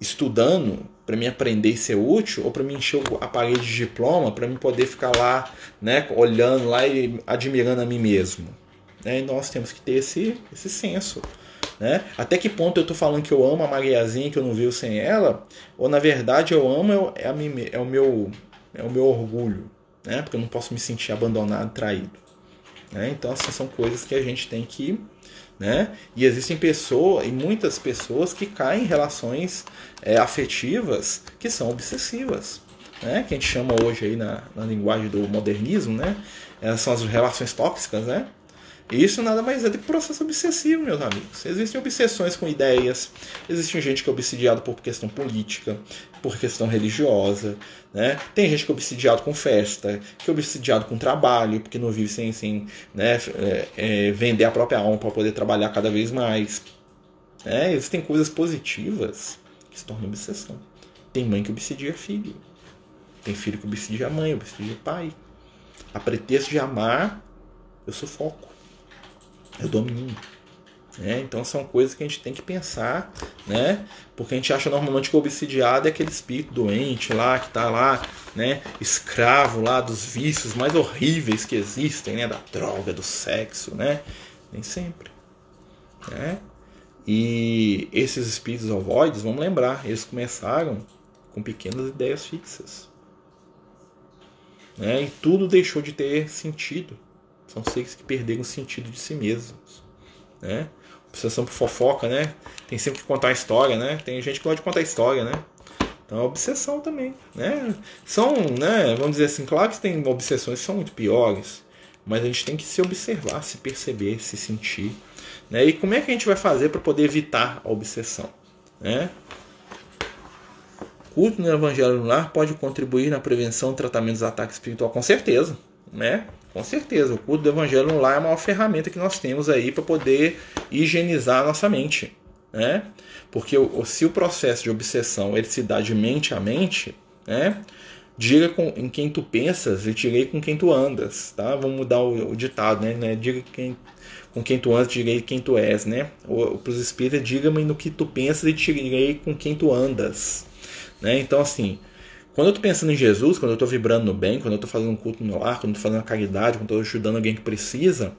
estudando para me aprender e ser útil, ou para me encher a parede de diploma, para me poder ficar lá, né, olhando lá e admirando a mim mesmo. Né? Nós temos que ter esse, esse senso. Né? Até que ponto eu estou falando que eu amo a Mariazinha, que eu não vivo sem ela, ou na verdade eu amo é, a mim, é, o, meu, é o meu orgulho, né? porque eu não posso me sentir abandonado, traído. Né? Então, essas são coisas que a gente tem que né? E existem pessoas, e muitas pessoas que caem em relações é, afetivas que são obsessivas, né? Que a gente chama hoje aí na, na linguagem do modernismo, né? Essas são as relações tóxicas, né? Isso nada mais é do que processo obsessivo, meus amigos. Existem obsessões com ideias, existe gente que é obsidiado por questão política, por questão religiosa, né? Tem gente que é obsidiado com festa, que é obsidiado com trabalho, porque não vive sem, sem né, é, é, vender a própria alma para poder trabalhar cada vez mais. É, existem coisas positivas que se tornam obsessão. Tem mãe que obsidia filho. Tem filho que obsidia mãe, obsidia pai. A pretexto de amar, eu sufoco eu domino. Né? Então são coisas que a gente tem que pensar, né? Porque a gente acha normalmente que o obsidiado é aquele espírito doente lá, que está lá, né? Escravo lá dos vícios mais horríveis que existem, né? Da droga, do sexo, né? Nem sempre, né? E esses espíritos ovoides, vamos lembrar, eles começaram com pequenas ideias fixas. Né? E tudo deixou de ter sentido. São seres que perderam o sentido de si mesmos. Né? Obsessão por fofoca, né? Tem sempre que contar a história, né? Tem gente que gosta de contar a história, né? Então é obsessão também, né? São, né, vamos dizer assim, claro que tem obsessões que são muito piores, mas a gente tem que se observar, se perceber, se sentir, né? E como é que a gente vai fazer para poder evitar a obsessão, né? culto no evangelho no lar pode contribuir na prevenção e tratamento dos ataques espirituais, com certeza, né? Com certeza, o culto do evangelho lá é uma ferramenta que nós temos aí para poder higienizar a nossa mente, né? Porque se o processo de obsessão ele se dá de mente a mente, né? Diga com, em quem tu pensas e direi com quem tu andas, tá? Vamos mudar o, o ditado, né? né? Diga quem, com quem tu andas, direi quem tu és, né? Para os espíritos, diga-me no que tu pensas e direi com quem tu andas, né? Então, assim, quando eu estou pensando em Jesus, quando eu estou vibrando no bem, quando eu estou fazendo um culto no lar, quando eu estou fazendo uma caridade, quando eu estou ajudando alguém que precisa,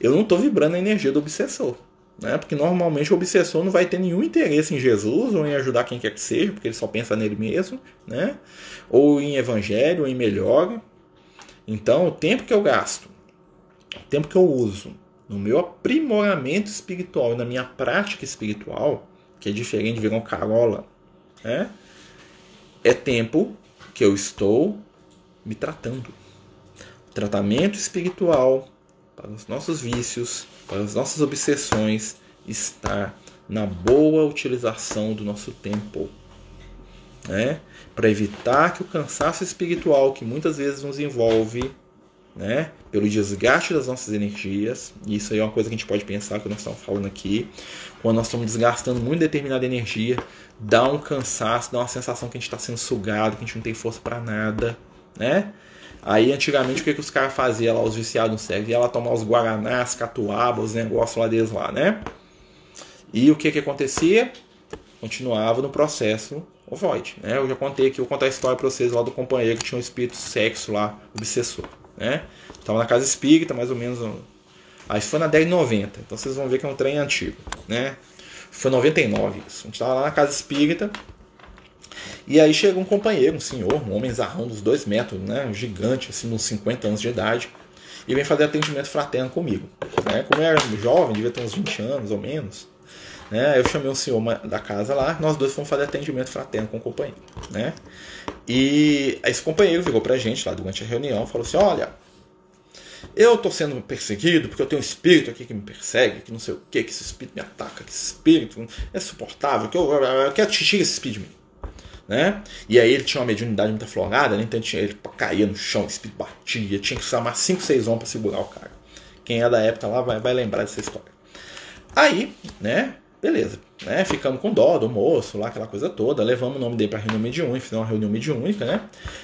eu não estou vibrando a energia do obsessor. Né? Porque normalmente o obsessor não vai ter nenhum interesse em Jesus ou em ajudar quem quer que seja, porque ele só pensa nele mesmo, né? ou em evangelho, ou em melhora. Então, o tempo que eu gasto, o tempo que eu uso no meu aprimoramento espiritual e na minha prática espiritual, que é diferente de virar um carola, né? é tempo que eu estou me tratando. tratamento espiritual para os nossos vícios, para as nossas obsessões, está na boa utilização do nosso tempo. Né? Para evitar que o cansaço espiritual que muitas vezes nos envolve né? pelo desgaste das nossas energias. E isso aí é uma coisa que a gente pode pensar que nós estamos falando aqui. Quando nós estamos desgastando muito determinada energia, dá um cansaço, dá uma sensação que a gente está sendo sugado, que a gente não tem força para nada, né? Aí antigamente o que, que os caras faziam lá, os viciados no sexo? Ia lá tomar os guaranás, catuaba, os negócios lá deles lá, né? E o que que acontecia? Continuava no processo ovoide, né? Eu já contei aqui, vou contar a história para vocês lá do companheiro que tinha um espírito sexo lá, obsessor né? Estava na casa espírita, mais ou menos. Aí foi na 1090, então vocês vão ver que é um trem antigo, né? Foi 99 isso. A gente estava lá na casa espírita. E aí chega um companheiro, um senhor, um homem zarrão dos dois metros, né? Um gigante, assim, uns 50 anos de idade. E vem fazer atendimento fraterno comigo. Né? Como eu era jovem, devia ter uns 20 anos ou menos. Né? Eu chamei um senhor da casa lá, nós dois fomos fazer atendimento fraterno com o companheiro. Né? E esse companheiro virou pra gente lá durante a reunião falou assim: Olha, eu tô sendo perseguido porque eu tenho um espírito aqui que me persegue, que não sei o que, que esse espírito me ataca, que esse espírito é suportável, que eu, eu quero tirar esse espírito de mim. Né? E aí ele tinha uma mediunidade muito aflorada, né? então tinha, ele caía no chão, o espírito batia, tinha que chamar 5, 6 homens para segurar o cara. Quem é da época lá vai, vai lembrar dessa história. Aí, né, Beleza, né? Ficamos com dó do moço, lá, aquela coisa toda. Levamos o nome dele para reunião mediúnica, fizemos uma reunião mediúnica, né?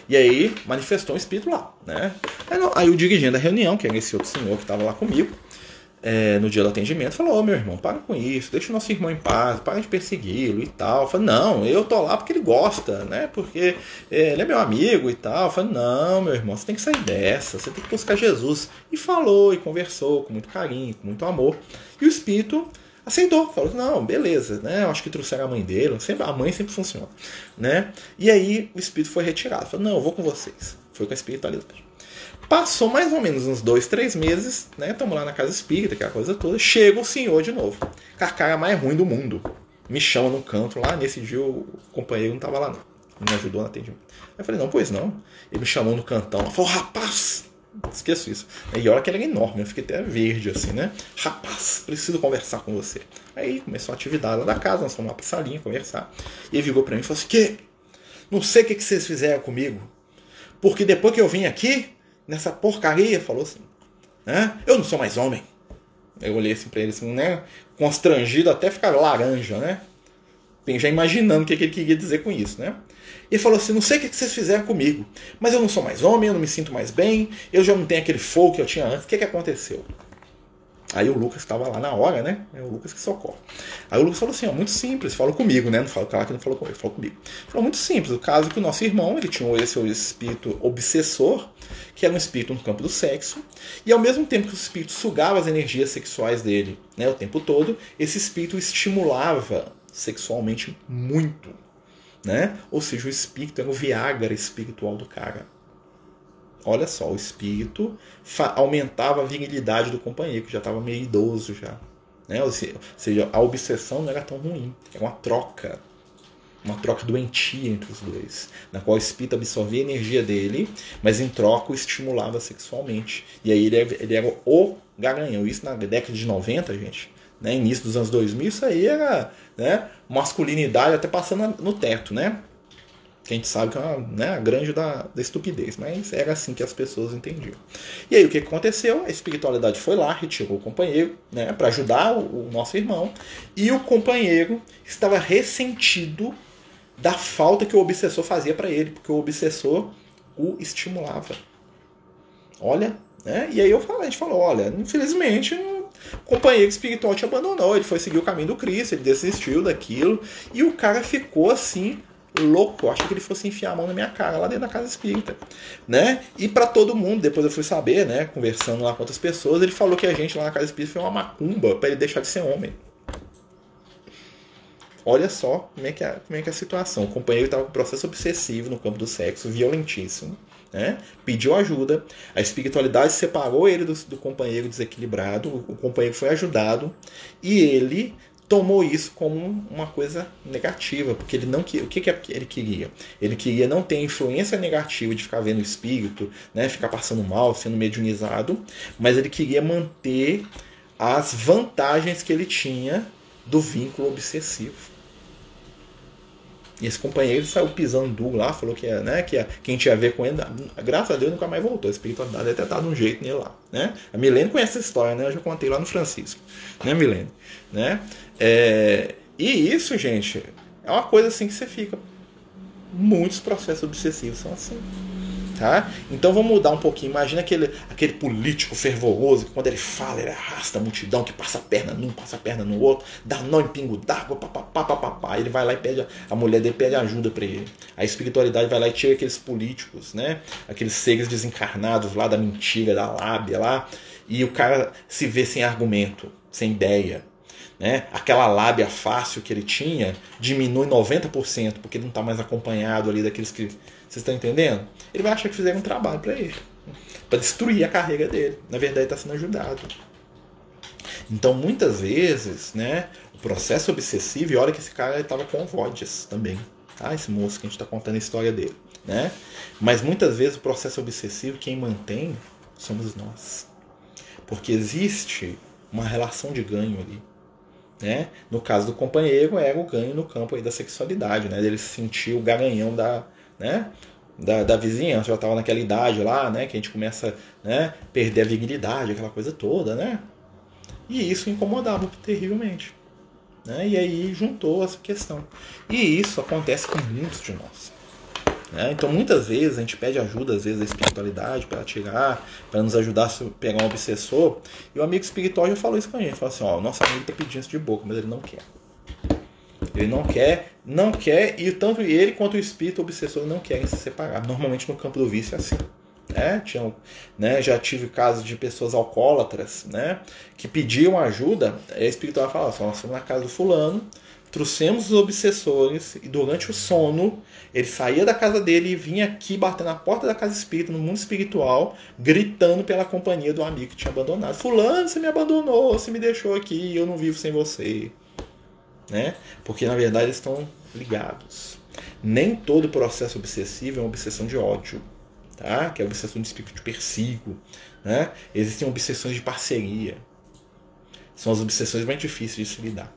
E aí manifestou um espírito lá, né? Aí, aí o dirigente da reunião, que era esse outro senhor que estava lá comigo, é, no dia do atendimento, falou: Ô oh, meu irmão, para com isso, deixa o nosso irmão em paz, para de persegui-lo e tal. Eu falei: Não, eu tô lá porque ele gosta, né? Porque é, ele é meu amigo e tal. Eu falei: Não, meu irmão, você tem que sair dessa, você tem que buscar Jesus. E falou e conversou com muito carinho, com muito amor. E o espírito aceitou, falou não, beleza, né? Eu acho que trouxeram a mãe dele, sempre, a mãe sempre funciona, né? E aí o espírito foi retirado, falou, não, eu vou com vocês. Foi com a espiritualidade. Passou mais ou menos uns dois, três meses, né? Estamos lá na casa espírita, aquela coisa toda. Chega o senhor de novo, com a cara mais ruim do mundo. Me chama no canto lá. Nesse dia o companheiro não estava lá, não. Me ajudou no atendimento. Aí eu falei, não, pois não. Ele me chamou no cantão. Falou, rapaz, esqueço isso. E olha que ele era enorme, eu fiquei até verde assim, né? Rapaz, preciso conversar com você. Aí começou a atividade lá da casa, nós fomos lá pra salinha conversar. E ele virou pra mim e falou assim: Que? Não sei o que, que vocês fizeram comigo. Porque depois que eu vim aqui, nessa porcaria, falou assim, né? Eu não sou mais homem. Eu olhei assim pra ele, assim, né? Constrangido até ficar laranja, né? Já imaginando o que ele queria dizer com isso, né? E falou assim: Não sei o que vocês fizeram comigo, mas eu não sou mais homem, eu não me sinto mais bem, eu já não tenho aquele fogo que eu tinha antes. O que, que aconteceu? Aí o Lucas estava lá na hora, né? É o Lucas que socorre. Aí o Lucas falou assim: ó, muito simples, falou comigo, né? Não falou, claro que não falou comigo, falou comigo. Falou muito simples. O caso é que o nosso irmão, ele tinha esse espírito obsessor, que era um espírito no campo do sexo, e ao mesmo tempo que o espírito sugava as energias sexuais dele, né, o tempo todo, esse espírito estimulava sexualmente muito né? Ou seja, o espírito era o Viagra espiritual do cara. Olha só, o espírito aumentava a virilidade do companheiro, que já estava meio idoso já. Né? Ou seja, a obsessão não era tão ruim, era uma troca. Uma troca doentia entre os dois, na qual o espírito absorvia a energia dele, mas em troca o estimulava sexualmente. E aí ele, ele era o garanhão. Isso na década de 90, gente, né? início dos anos 2000, isso aí era né? masculinidade até passando no teto, né? Que a gente sabe que é uma, né, a grande da, da estupidez, mas era assim que as pessoas entendiam. E aí o que aconteceu? A espiritualidade foi lá, retirou o companheiro, né, para ajudar o, o nosso irmão, e o companheiro estava ressentido da falta que o obsessor fazia para ele, porque o obsessor o estimulava. Olha, né? E aí eu falei, a gente falou, olha, infelizmente o companheiro espiritual te abandonou, ele foi seguir o caminho do Cristo, ele desistiu daquilo, e o cara ficou assim louco, achei que ele fosse enfiar a mão na minha cara lá dentro da casa espírita, né? E para todo mundo, depois eu fui saber, né, conversando lá com outras pessoas, ele falou que a gente lá na casa espírita foi uma macumba para ele deixar de ser homem. Olha só como é que é, como é, que é a situação. O companheiro estava com processo obsessivo no campo do sexo, violentíssimo né? pediu ajuda, a espiritualidade separou ele do, do companheiro desequilibrado, o companheiro foi ajudado e ele tomou isso como uma coisa negativa, porque ele não o que, que ele queria? Ele queria não ter influência negativa de ficar vendo o espírito, né, ficar passando mal, sendo mediunizado, mas ele queria manter as vantagens que ele tinha do vínculo obsessivo. E esse companheiro saiu pisando lá, falou que, né, que quem tinha a ver com ele, graças a Deus nunca mais voltou. A espiritualidade deve ter dado um jeito nele lá. Né? A Milene conhece essa história, né? Eu já contei lá no Francisco. Né, Milene? Né? É, e isso, gente, é uma coisa assim que você fica. Muitos processos obsessivos são assim. Tá? Então vamos mudar um pouquinho. Imagina aquele, aquele político fervoroso que quando ele fala, ele arrasta a multidão, que passa a perna num, passa a perna no outro, dá nó em pingo d'água, papapá, papapá. Ele vai lá e pede, a mulher dele pede ajuda para ele. A espiritualidade vai lá e tira aqueles políticos, né? Aqueles seres desencarnados lá da mentira, da lábia lá, e o cara se vê sem argumento, sem ideia. Né? Aquela lábia fácil que ele tinha diminui 90%, porque ele não está mais acompanhado ali daqueles que vocês estão entendendo? Ele vai achar que fizeram um trabalho para ele. Para destruir a carreira dele. Na verdade, está sendo ajudado. Então, muitas vezes, né, o processo obsessivo, e olha que esse cara estava com vodes também. Tá? Esse moço que a gente está contando a história dele. Né? Mas muitas vezes o processo obsessivo, quem mantém, somos nós. Porque existe uma relação de ganho ali. Né? No caso do companheiro, era o ganho no campo da sexualidade, né? Ele sentiu o garanhão da, né? Da, da vizinhança, já estava naquela idade lá, né? Que a gente começa né? perder a virilidade, aquela coisa toda, né? E isso incomodava terrivelmente. Né? E aí juntou essa questão. E isso acontece com muitos de nós. Né? Então muitas vezes a gente pede ajuda, às vezes, da espiritualidade para tirar, para nos ajudar a pegar um obsessor. E o amigo espiritual já falou isso com a gente. Falou assim, ó, o nosso amigo está pedindo isso de boca, mas ele não quer. Ele não quer, não quer, e tanto ele quanto o espírito obsessor não querem se separar. Normalmente no campo do vício é assim. É, tinha, né, já tive casos de pessoas alcoólatras né, que pediam ajuda. A espiritual fala: assim, nós fomos na casa do fulano, trouxemos os obsessores e durante o sono ele saía da casa dele e vinha aqui bater na porta da casa espírita, no mundo espiritual, gritando pela companhia do amigo que tinha abandonado. Fulano, você me abandonou, você me deixou aqui, eu não vivo sem você né? Porque na verdade eles estão ligados. Nem todo processo obsessivo é uma obsessão de ódio. tá? que é a obsessão de espírito de persigo. Né? Existem obsessões de parceria. São as obsessões mais difíceis de se lidar.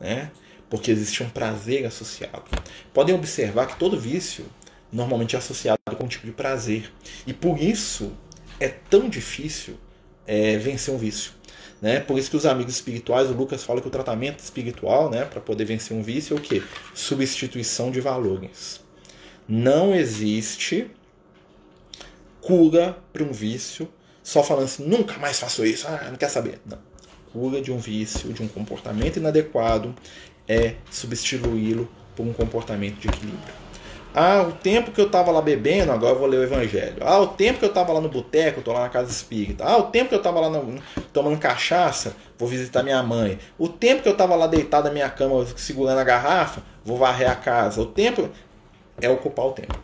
Né? Porque existe um prazer associado. Podem observar que todo vício normalmente é associado com um tipo de prazer. E por isso é tão difícil é, vencer um vício. Né? Por isso que os amigos espirituais, o Lucas fala que o tratamento espiritual, né, para poder vencer um vício, é o que? Substituição de valores. Não existe cura para um vício só falando assim, nunca mais faço isso, ah, não quer saber. Não. Cura de um vício, de um comportamento inadequado, é substituí-lo por um comportamento de equilíbrio. Ah, o tempo que eu estava lá bebendo, agora eu vou ler o Evangelho. Ah, o tempo que eu estava lá no boteco, estou lá na casa espírita. Ah, o tempo que eu estava lá no, tomando cachaça, vou visitar minha mãe. O tempo que eu estava lá deitado na minha cama segurando a garrafa, vou varrer a casa. O tempo é ocupar o tempo.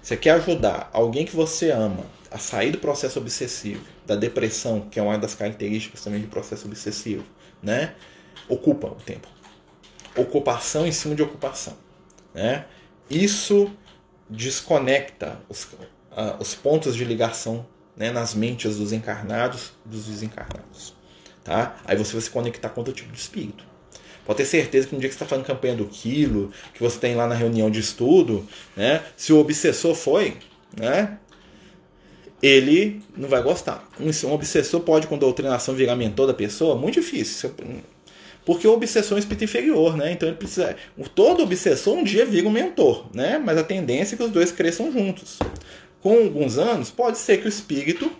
Você quer ajudar alguém que você ama a sair do processo obsessivo, da depressão, que é uma das características também do processo obsessivo, né? Ocupa o tempo. Ocupação em cima de ocupação, né? Isso desconecta os, uh, os pontos de ligação né, nas mentes dos encarnados e dos desencarnados. Tá? Aí você vai se conectar com outro tipo de espírito. Pode ter certeza que no dia que você está fazendo campanha do quilo, que você tem lá na reunião de estudo, né, se o obsessor foi, né, ele não vai gostar. Um, obsessor pode, com doutrinação, virar mentor da pessoa? Muito difícil. Porque o obsessor é um espírito inferior, né? Então ele precisa. Todo obsessor um dia vira um mentor, né? Mas a tendência é que os dois cresçam juntos. Com alguns anos, pode ser que o espírito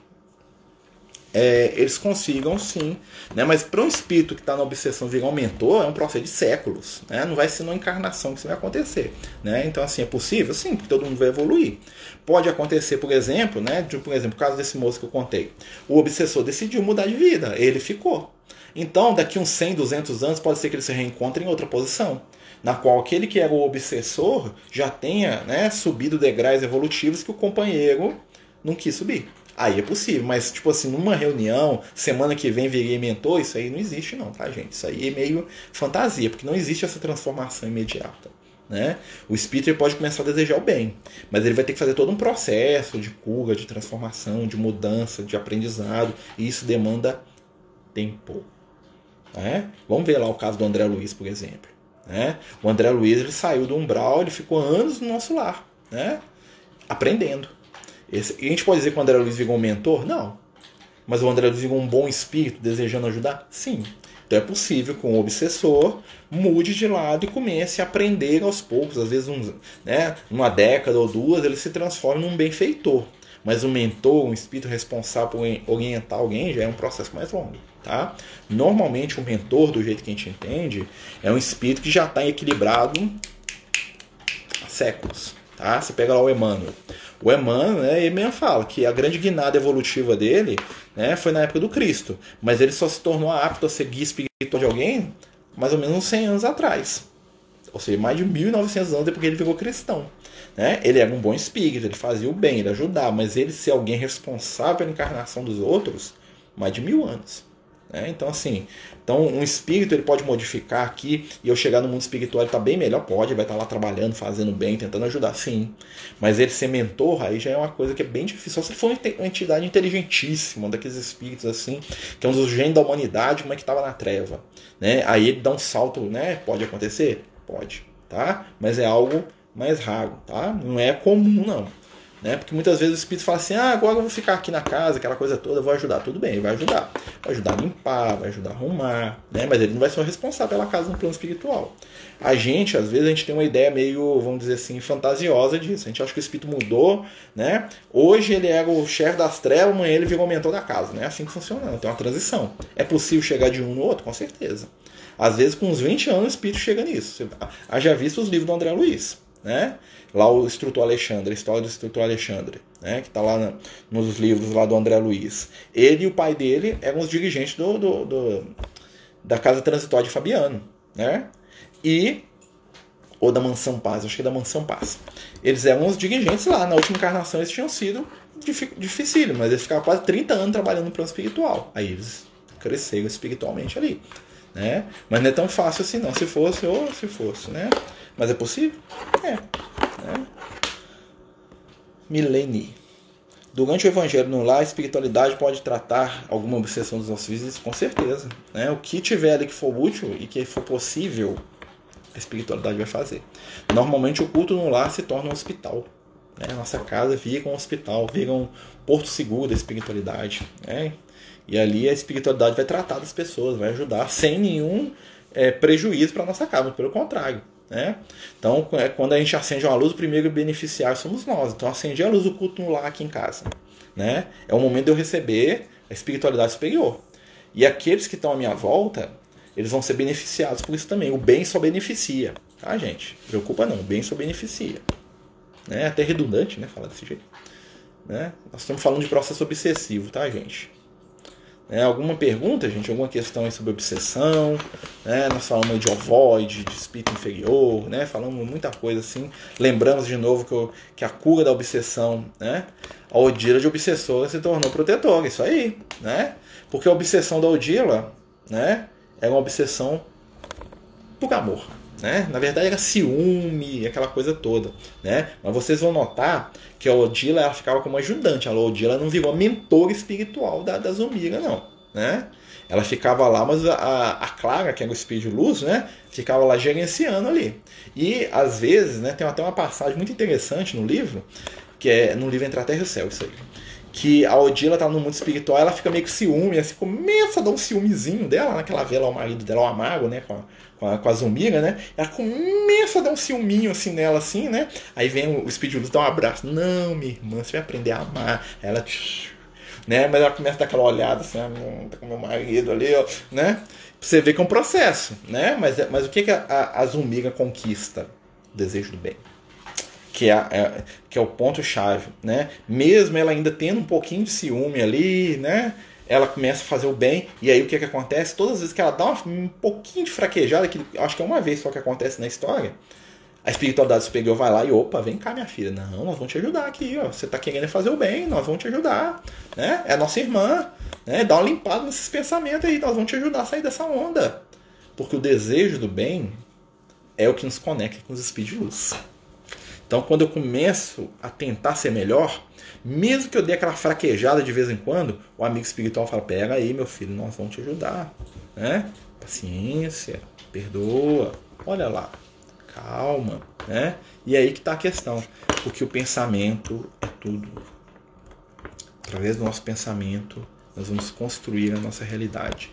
é, eles consigam sim. Né? Mas para um espírito que está na obsessão virar um mentor, é um processo de séculos. Né? Não vai ser numa encarnação que isso vai acontecer. Né? Então, assim, é possível? Sim, porque todo mundo vai evoluir. Pode acontecer, por exemplo, né? De, por exemplo, o caso desse moço que eu contei. O obsessor decidiu mudar de vida, ele ficou. Então, daqui uns 100, 200 anos, pode ser que ele se reencontre em outra posição, na qual aquele que era o obsessor já tenha né, subido degraus evolutivos que o companheiro não quis subir. Aí é possível, mas tipo assim, numa reunião, semana que vem viria mentor, isso aí não existe não, tá gente? Isso aí é meio fantasia, porque não existe essa transformação imediata. Né? O espírito ele pode começar a desejar o bem, mas ele vai ter que fazer todo um processo de cura, de transformação, de mudança, de aprendizado, e isso demanda tempo. Né? Vamos ver lá o caso do André Luiz, por exemplo. Né? O André Luiz ele saiu do umbral, ele ficou anos no nosso lar, né? aprendendo. Esse, a gente pode dizer que o André Luiz virou um mentor? Não. Mas o André Luiz virou um bom espírito, desejando ajudar? Sim. Então é possível que um obsessor mude de lado e comece a aprender aos poucos, às vezes um, né, uma década ou duas, ele se transforma num benfeitor. Mas um mentor, um espírito responsável por orientar alguém, já é um processo mais longo. Tá? Normalmente, o um mentor, do jeito que a gente entende, é um espírito que já está equilibrado há séculos. Tá? Você pega lá o Emmanuel. O Emmanuel, né, ele mesmo fala que a grande guinada evolutiva dele né, foi na época do Cristo, mas ele só se tornou apto a seguir espiritual de alguém mais ou menos uns 100 anos atrás. Ou seja, mais de 1900 anos depois que ele ficou cristão. Né? Ele era um bom espírito, ele fazia o bem, ele ajudava, mas ele ser alguém responsável pela encarnação dos outros, mais de mil anos. Né? Então, assim, então um espírito ele pode modificar aqui e eu chegar no mundo espiritual ele está bem melhor, pode, vai estar tá lá trabalhando, fazendo bem, tentando ajudar, sim. Mas ele ser mentor aí já é uma coisa que é bem difícil. Só se for uma entidade inteligentíssima, um daqueles espíritos assim, que é um dos gênios da humanidade, mas que estava na treva. Né? Aí ele dá um salto, né? Pode acontecer? Pode, tá? Mas é algo mais raro, tá? Não é comum, não. Né? Porque muitas vezes o espírito fala assim: ah, agora eu vou ficar aqui na casa, aquela coisa toda, eu vou ajudar. Tudo bem, ele vai ajudar. Vai ajudar a limpar, vai ajudar a arrumar, né? mas ele não vai ser o responsável pela casa no plano espiritual. A gente, às vezes, a gente tem uma ideia meio, vamos dizer assim, fantasiosa disso. A gente acha que o espírito mudou, né? Hoje ele era o chefe das trevas, amanhã ele virou o mentor da casa. Não é assim que funciona, tem uma transição. É possível chegar de um no outro? Com certeza. Às vezes, com uns 20 anos, o espírito chega nisso. Haja visto os livros do André Luiz né? Lá o instrutor Alexandre, a história do instrutor Alexandre, né? Que está lá nos livros lá do André Luiz. Ele e o pai dele eram os dirigentes do, do, do da casa transitória de Fabiano, né? E ou da Mansão Paz, acho que é da Mansão Paz. Eles eram os dirigentes lá. Na última encarnação eles tinham sido difícil, mas eles ficaram quase 30 anos trabalhando no plano espiritual. Aí eles cresceram espiritualmente ali. Né? Mas não é tão fácil assim não. Se fosse, ou se fosse, né? Mas é possível? É. Né? Milene. Durante o evangelho no lar, a espiritualidade pode tratar alguma obsessão dos nossos vidas, com certeza. Né? O que tiver ali que for útil e que for possível, a espiritualidade vai fazer. Normalmente o culto no lar se torna um hospital. Né? Nossa casa vira um hospital, vira um porto seguro da espiritualidade. Né? E ali a espiritualidade vai tratar das pessoas, vai ajudar sem nenhum é, prejuízo para nossa casa, pelo contrário. Né? Então, é, quando a gente acende uma luz, o primeiro beneficiário somos nós. Então, acende a luz do culto no lar aqui em casa. Né? É o momento de eu receber a espiritualidade superior. E aqueles que estão à minha volta, eles vão ser beneficiados por isso também. O bem só beneficia, tá, gente? Preocupa não, o bem só beneficia. Né? É até redundante, né, falar desse jeito. Né? Nós estamos falando de processo obsessivo, tá, gente? É, alguma pergunta, gente? Alguma questão sobre obsessão? Né? Nós falamos de ovoide, de espírito inferior, né? falamos muita coisa assim. Lembramos de novo que, que a cura da obsessão, né? a Odila de obsessora se tornou protetora, isso aí. Né? Porque a obsessão da Odila né? era uma obsessão por amor. Né? Na verdade era ciúme, aquela coisa toda, né? Mas vocês vão notar que a Odila ela ficava como ajudante, a Odila não virou mentora espiritual da, da Zumira, não, né? Ela ficava lá, mas a, a Clara, que era o espírito de luz, né? Ficava lá gerenciando ali. E às vezes, né? Tem até uma passagem muito interessante no livro, que é no livro Entre a Terra e o Céu, isso aí que a Odila tá no mundo espiritual, ela fica meio que ciúme, assim, começa a dar um ciúmezinho dela, naquela vela ao marido dela, ao Amago, né, com a, com a, com a Zumira, né, ela começa a dar um ciúminho, assim, nela, assim, né, aí vem o, o Speed Luz, dá um abraço, não, minha irmã, você vai aprender a amar, ela, né, mas ela começa a dar aquela olhada, assim, ah, tá com meu marido ali, ó, né, você vê que é um processo, né, mas, mas o que, que a, a, a Zumira conquista? O desejo do bem que é, é, que é o ponto-chave, né? Mesmo ela ainda tendo um pouquinho de ciúme ali, né? Ela começa a fazer o bem, e aí o que, que acontece? Todas as vezes que ela dá um pouquinho de fraquejada, que acho que é uma vez só que acontece na história, a espiritualidade superior vai lá e opa, vem cá, minha filha. Não, nós vamos te ajudar aqui, ó. Você tá querendo fazer o bem, nós vamos te ajudar. Né? É a nossa irmã. Né? Dá uma limpada nesses pensamentos aí, nós vamos te ajudar a sair dessa onda. Porque o desejo do bem é o que nos conecta com os espíritos de luz. Então, quando eu começo a tentar ser melhor, mesmo que eu dê aquela fraquejada de vez em quando, o amigo espiritual fala: Pega aí, meu filho, nós vamos te ajudar. Né? Paciência, perdoa, olha lá, calma. Né? E aí que está a questão, porque o pensamento é tudo. Através do nosso pensamento, nós vamos construir a nossa realidade.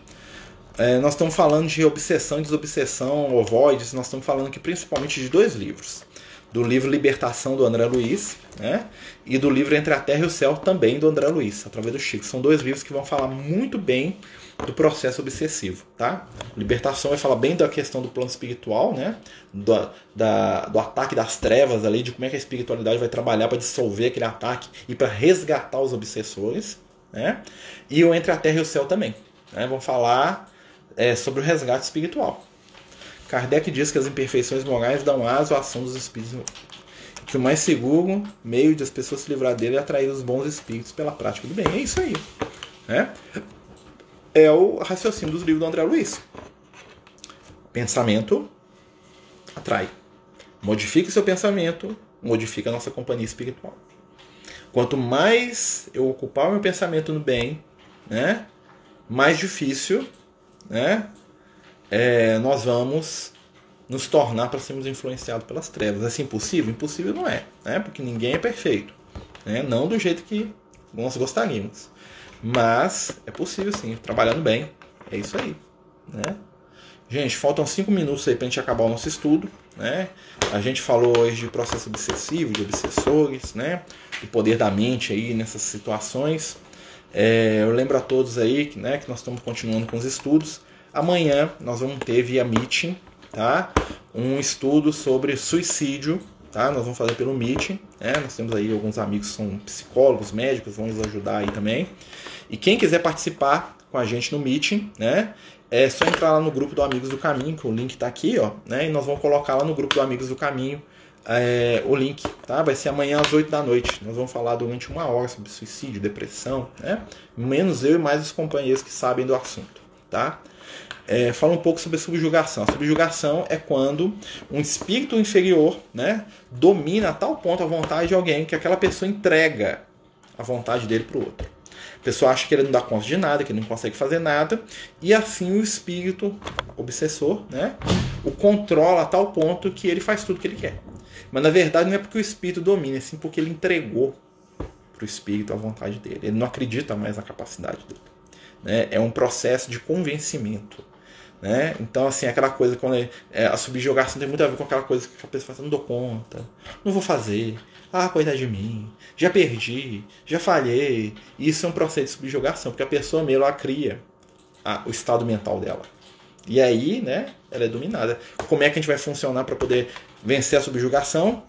É, nós estamos falando de obsessão e desobsessão, ovoides, nós estamos falando aqui principalmente de dois livros do livro Libertação do André Luiz, né? E do livro Entre a Terra e o Céu também do André Luiz, através do Chico. São dois livros que vão falar muito bem do processo obsessivo, tá? Libertação vai falar bem da questão do plano espiritual, né? Do, da, do ataque das trevas ali, de como é que a espiritualidade vai trabalhar para dissolver aquele ataque e para resgatar os obsessores, né? E o Entre a Terra e o Céu também, né? Vão falar é, sobre o resgate espiritual. Kardec diz que as imperfeições morais dão aso à ação dos espíritos que o mais seguro meio de as pessoas se livrar dele é atrair os bons espíritos pela prática do bem. É isso aí. Né? É o raciocínio dos livros do André Luiz. Pensamento atrai. Modifique seu pensamento, modifica a nossa companhia espiritual. Quanto mais eu ocupar o meu pensamento no bem, né, mais difícil né, é, nós vamos nos tornar para sermos influenciados pelas trevas. É assim impossível? Impossível não é, né? porque ninguém é perfeito. Né? Não do jeito que nós gostaríamos. Mas é possível sim, trabalhando bem. É isso aí. Né? Gente, faltam cinco minutos aí para a gente acabar o nosso estudo. Né? A gente falou hoje de processo obsessivo, de obsessores, né? do poder da mente aí nessas situações. É, eu lembro a todos aí que, né, que nós estamos continuando com os estudos. Amanhã nós vamos ter via Meeting, tá? Um estudo sobre suicídio, tá? Nós vamos fazer pelo Meeting, né? Nós temos aí alguns amigos que são psicólogos, médicos, vão nos ajudar aí também. E quem quiser participar com a gente no Meeting, né? É só entrar lá no grupo do Amigos do Caminho, que o link está aqui, ó, né? E nós vamos colocar lá no grupo do Amigos do Caminho é, o link, tá? Vai ser amanhã às 8 da noite. Nós vamos falar durante uma hora sobre suicídio, depressão, né? Menos eu e mais os companheiros que sabem do assunto, tá? É, fala um pouco sobre subjugação. A subjugação é quando um espírito inferior né, domina a tal ponto a vontade de alguém que aquela pessoa entrega a vontade dele para o outro. A pessoa acha que ele não dá conta de nada, que ele não consegue fazer nada, e assim o espírito obsessor, né, o controla a tal ponto que ele faz tudo que ele quer. Mas na verdade não é porque o espírito domina, é sim porque ele entregou para o espírito a vontade dele. Ele não acredita mais na capacidade dele. Né? É um processo de convencimento. Né? Então, assim, aquela coisa, quando é, é, a subjugação tem muito a ver com aquela coisa que a pessoa fala, assim, não dou conta, não vou fazer, ah, coitado de mim, já perdi, já falhei. Isso é um processo de subjugação, porque a pessoa mesmo ela cria a, o estado mental dela. E aí, né, ela é dominada. Como é que a gente vai funcionar para poder vencer a subjugação?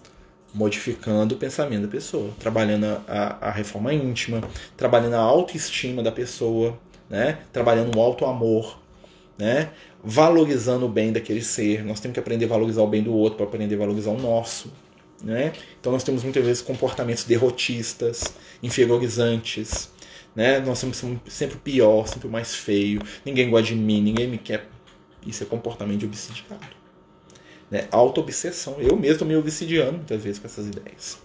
Modificando o pensamento da pessoa, trabalhando a, a reforma íntima, trabalhando a autoestima da pessoa, né, trabalhando o alto amor, né, valorizando o bem daquele ser. Nós temos que aprender a valorizar o bem do outro para aprender a valorizar o nosso. Né? Então nós temos muitas vezes comportamentos derrotistas, inferiorizantes. Né? Nós somos sempre o pior, sempre o mais feio. Ninguém gosta de mim, ninguém me quer. Isso é comportamento de obsidiado. Né? Auto-obsessão. Eu mesmo me obsidiando muitas vezes com essas ideias.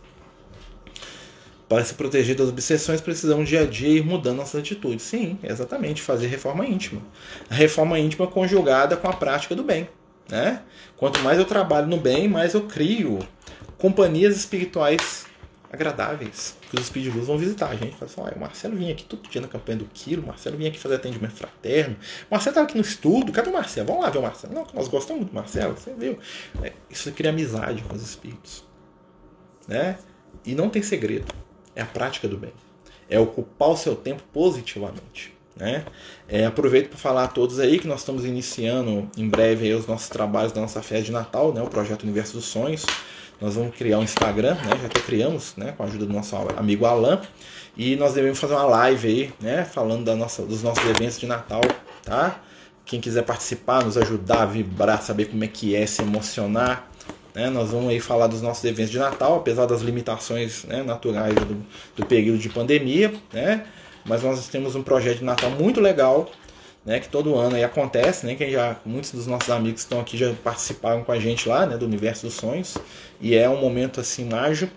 Para se proteger das obsessões, precisamos dia a dia ir mudando nossas atitudes. Sim, exatamente, fazer reforma íntima. A reforma íntima conjugada com a prática do bem. Né? Quanto mais eu trabalho no bem, mais eu crio companhias espirituais agradáveis que os espíritos de luz vão visitar a gente. Fala assim, o Marcelo vinha aqui todo dia na campanha do quilo, o Marcelo vinha aqui fazer atendimento fraterno, o Marcelo estava aqui no estudo, cadê o Marcelo? Vamos lá ver o Marcelo. Não, nós gostamos muito do Marcelo, você viu? É, isso cria amizade com os espíritos. Né? E não tem segredo. É a prática do bem. É ocupar o seu tempo positivamente. Né? É, aproveito para falar a todos aí que nós estamos iniciando em breve os nossos trabalhos da nossa festa de Natal, né? o projeto Universo dos Sonhos. Nós vamos criar um Instagram, né? Já que criamos, né? Com a ajuda do nosso amigo Alan. E nós devemos fazer uma live aí, né? Falando da nossa, dos nossos eventos de Natal, tá? Quem quiser participar, nos ajudar vibrar, saber como é que é, se emocionar, né? Nós vamos aí falar dos nossos eventos de Natal, apesar das limitações né, naturais do, do período de pandemia, né? Mas nós temos um projeto de Natal muito legal, né, que todo ano aí acontece, né, que já muitos dos nossos amigos que estão aqui já participaram com a gente lá, né, do Universo dos Sonhos, e é um momento assim mágico,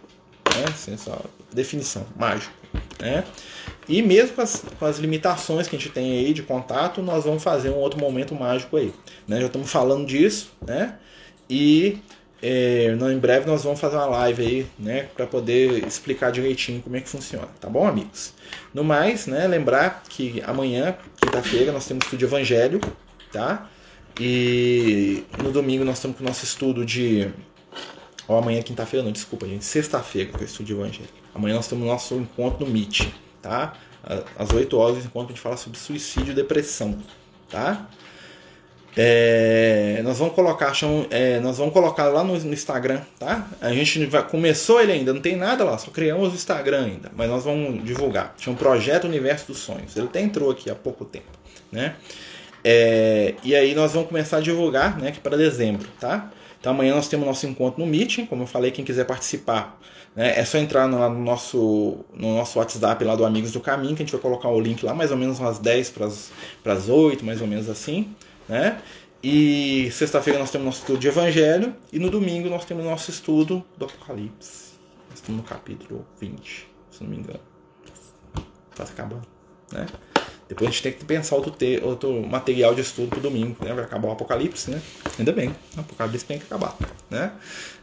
né, assim, só, definição, mágico, né, e mesmo com as, com as limitações que a gente tem aí de contato, nós vamos fazer um outro momento mágico aí, né, já estamos falando disso, né, e é, em breve nós vamos fazer uma live aí, né, para poder explicar direitinho como é que funciona, tá bom, amigos? No mais, né, lembrar que amanhã, quinta-feira, nós temos estudo de evangelho, tá? E no domingo nós estamos com o nosso estudo de. Ou amanhã, quinta-feira, não, desculpa, gente, sexta-feira, que é o estudo de evangelho. Amanhã nós temos o nosso encontro no Meet, tá? Às 8 horas, enquanto a gente fala sobre suicídio e depressão, tá? É, nós vamos colocar, é, nós vamos colocar lá no, no, Instagram, tá? A gente vai, começou ele ainda, não tem nada lá, só criamos o Instagram ainda, mas nós vamos divulgar. Chama Projeto Universo dos Sonhos. Ele até entrou aqui há pouco tempo, né? É, e aí nós vamos começar a divulgar, né? Que para dezembro, tá? Então amanhã nós temos nosso encontro no Meeting, como eu falei, quem quiser participar, né? É só entrar no, no nosso no nosso WhatsApp lá do Amigos do Caminho, que a gente vai colocar o link lá mais ou menos umas 10 para as 8, mais ou menos assim né? E sexta-feira nós temos nosso estudo de Evangelho e no domingo nós temos nosso estudo do Apocalipse. Nós estamos no capítulo 20, se não me engano. Quase acabando, né? Depois a gente tem que pensar outro, te, outro material de estudo pro domingo, né? Vai acabar o Apocalipse, né? Ainda bem, o Apocalipse tem que acabar, né?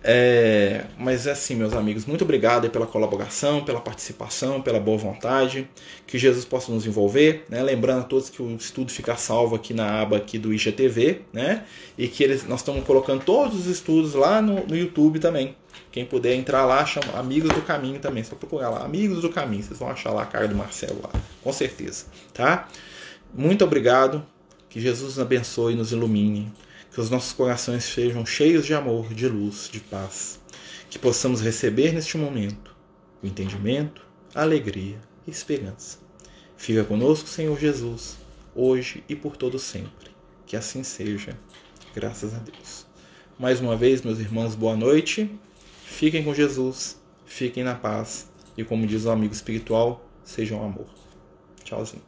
É, mas é assim, meus amigos, muito obrigado pela colaboração, pela participação, pela boa vontade. Que Jesus possa nos envolver, né? Lembrando a todos que o estudo fica salvo aqui na aba aqui do IGTV, né? E que eles, nós estamos colocando todos os estudos lá no, no YouTube também. Quem puder entrar lá, chama Amigos do Caminho também. Só procurar lá, Amigos do Caminho. Vocês vão achar lá a cara do Marcelo lá, com certeza. Tá? Muito obrigado. Que Jesus nos abençoe e nos ilumine. Que os nossos corações sejam cheios de amor, de luz, de paz. Que possamos receber neste momento o entendimento, a alegria e esperança. Fica conosco, Senhor Jesus, hoje e por todo sempre. Que assim seja. Graças a Deus. Mais uma vez, meus irmãos, boa noite. Fiquem com Jesus, fiquem na paz e, como diz o amigo espiritual, sejam amor. Tchauzinho.